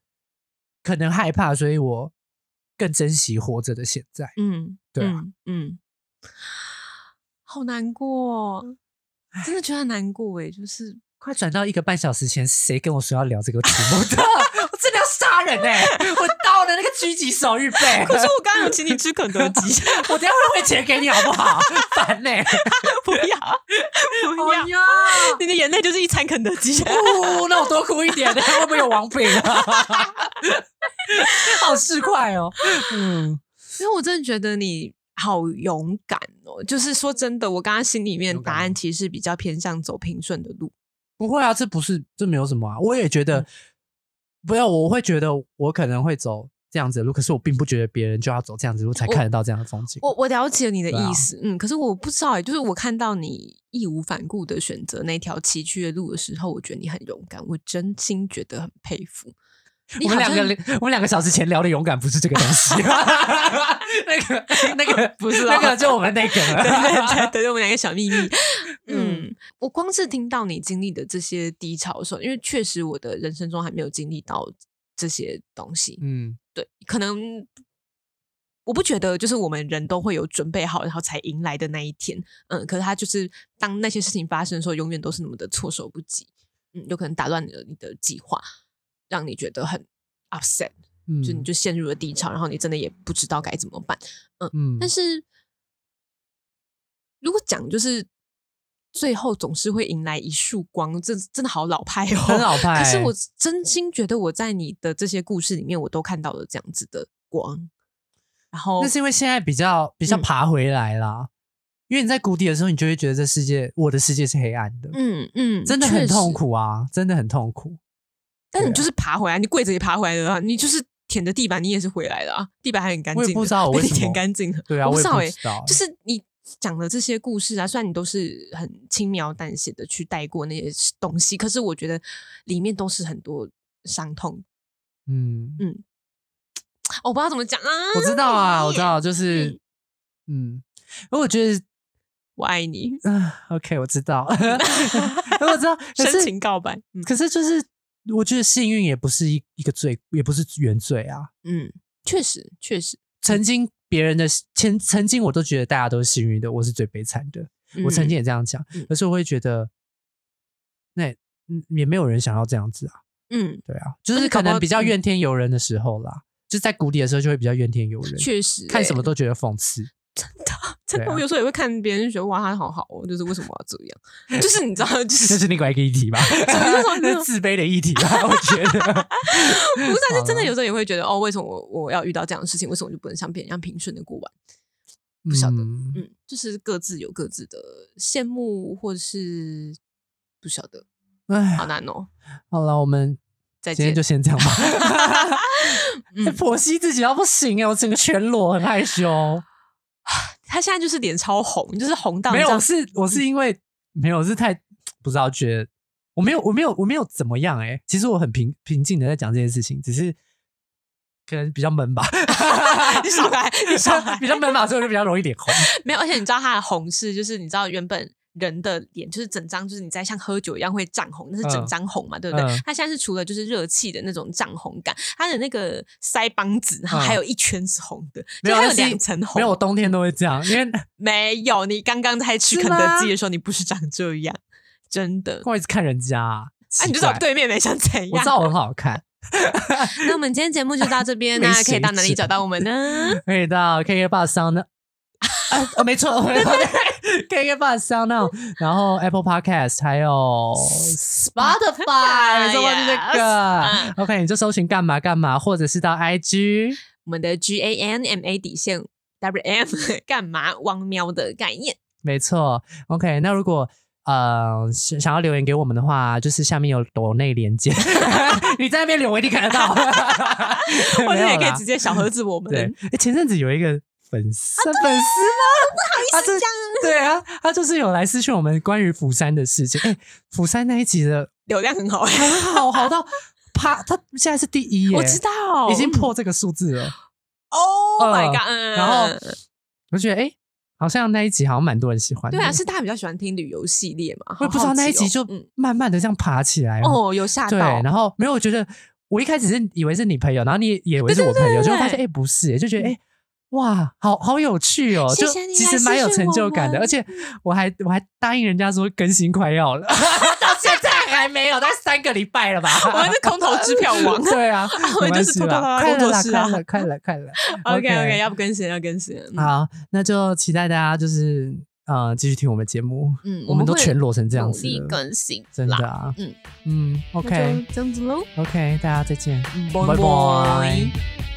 可能害怕，所以我更珍惜活着的现在。嗯，对啊嗯，嗯，好难过哦，真的觉得很难过哎，就是快转到一个半小时前，谁跟我说要聊这个题目的？杀人哎、我到了那个狙击手预备。可是我刚刚有请你吃肯德基，我等一下会汇钱给你好不好？烦呢、不要不要，呀，你的眼泪就是一餐肯德基。哦，那我多哭一点，会不会有王品啊？好市侩哦。嗯，因为我真的觉得你好勇敢哦，就是说真的，我刚刚心里面答案其实是比较偏向走平顺的路。不会啊，这不是这没有什么啊。我也觉得，不要，我会觉得我可能会走这样子的路，可是我并不觉得别人就要走这样子的路才看得到这样的风景。我我了解你的意思，嗯，可是我不知道哎，就是我看到你义无反顾的选择那条崎岖的路的时候，我觉得你很勇敢，我真心觉得很佩服。你我们两个，我们两个小时前聊的勇敢不是这个东西，那个那个不是哦那个，就我们那个对对了。对对，我们两个小秘密。嗯嗯，我光是听到你经历的这些低潮的时候，因为确实我的人生中还没有经历到这些东西，嗯，对，可能我不觉得就是我们人都会有准备好，然后才迎来的那一天。嗯，可是他就是当那些事情发生的时候，永远都是那么的措手不及。嗯，有可能打乱了你的计划，让你觉得很 upset，嗯就你就陷入了低潮，然后你真的也不知道该怎么办。嗯嗯，但是如果讲就是最后总是会迎来一束光，这真的好老派哦，很老派可是我真心觉得我在你的这些故事里面，我都看到了这样子的光。然后那是因为现在比较比较嗯爬回来啦。因为你在谷底的时候，你就会觉得这世界，我的世界是黑暗的，嗯嗯，真的很痛。苦啊，真的很痛苦。对啊但你就是爬回来，你跪着也爬回来了啊！你就是舔着地板，你也是回来的啊！地板还很干净，我也不知道我被你为什么舔干净了。对啊，我也我不知道就是你讲的这些故事啊，虽然你都是很轻描淡写的去带过那些东西，可是我觉得里面都是很多伤痛。嗯嗯我不知道怎么讲啊。我知道啊，我知道，就是嗯，我觉得我爱你，啊，OK，我知道，我知道，深情告白。嗯可是就是我觉得幸运也不是一一个罪，也不是原罪啊。嗯，确实确实，曾经别人的前曾经我都觉得大家都是幸运的，我是最悲惨的。我曾经也这样讲，嗯可是我会觉得，那嗯也没有人想要这样子啊。嗯，对啊，就是可能比较嗯怨天尤人的时候啦，就在谷底的时候就会比较怨天尤人，确实看什么欸都觉得讽刺。真的，对啊我有时候也会看别人觉得哇，他好好哦，就是为什么要这样？就是你知道，就这是是另外一个议题吧，么那是自卑的议题吧，我觉得。不是啊，就真的有时候也会觉得哦，为什么我我要遇到这样的事情？为什么我就不能像别人一样平顺的过完？不晓得嗯嗯，就是各自有各自的羡慕，或者是不晓得，哎好，难哦。好了，我们再见今天就。先这样吧。嗯哎剖析自己要不行哎，我整个全裸，很害羞。他现在就是脸超红，就是红到没有，我是我是因为没有，我是太不知道，觉得我没有，我没有，我没有怎么样哎。其实我很平平静的在讲这件事情，只是可能比较闷吧。你少来，你少来，比较闷吧，所以我就比较容易脸红。没有，而且你知道他的红是，就是你知道原本人的脸就是整张，就是你在像喝酒一样会涨红，那是整嗯张红嘛，对不对？嗯他现在是除了就是热气的那种涨红感，它的那个腮帮子，然后嗯还有一圈是红的，没有，就还有两层红。没有，我冬天都会这样，因为 没有，你刚刚在吃肯德基的时候，你不是长这样，真的。我一直看人家啊，啊，你就知道对面没想怎样。我知道我很好看，那我们今天节目就到这边，没大家可以到哪里找到我们呢？可以到 KK Bus 上呢。啊，哦，没错 Bus 上那，然后 Apple Podcast 还有 Spotify，没错，就是这个。OK，你就搜寻干嘛干嘛，或者是到 IG。我们的 G A N M A 底线 W M 干嘛汪喵的概念。没错，OK。那如果呃想想要留言给我们的话，就是下面有抖内连接，你在那边留，我一定看得到。或者也可以直接小盒子我们。对，诶前阵子有一个粉丝，粉丝吗？不好意思讲。对啊，他就是有来私讯我们关于釜山的事情。哎，釜山那一集的流量很好，很好，好到啪，他现在是第一耶，我知道，已经破这个数字了。Oh my 嗯 god！嗯然后我觉得哎，好像那一集好像蛮多人喜欢的。对啊，是大家比较喜欢听旅游系列嘛？我也不知道那一集就慢慢的这样爬起来。嗯哦，有吓对，到，然后没有，我觉得我一开始是以为是你朋友，然后你也以为是我朋友，对对对结果发现对哎不是，就觉得哎哇，好好有趣哦，就谢谢你其实蛮有成就感的，而且我还我还答应人家说更新快要了，到现在还没有，大概三个礼拜了吧？我们是空头支票王。对啊，我们就是偷偷啦来快了啦，工作室啊快了，快了，快了。OK OK，要不更新要更新。嗯好，那就期待大家就是呃继续听我们节目，嗯我们都全裸成这样努子了，力更新，真的啊，嗯嗯，OK 就这样子喽，OK，大家再见，拜拜。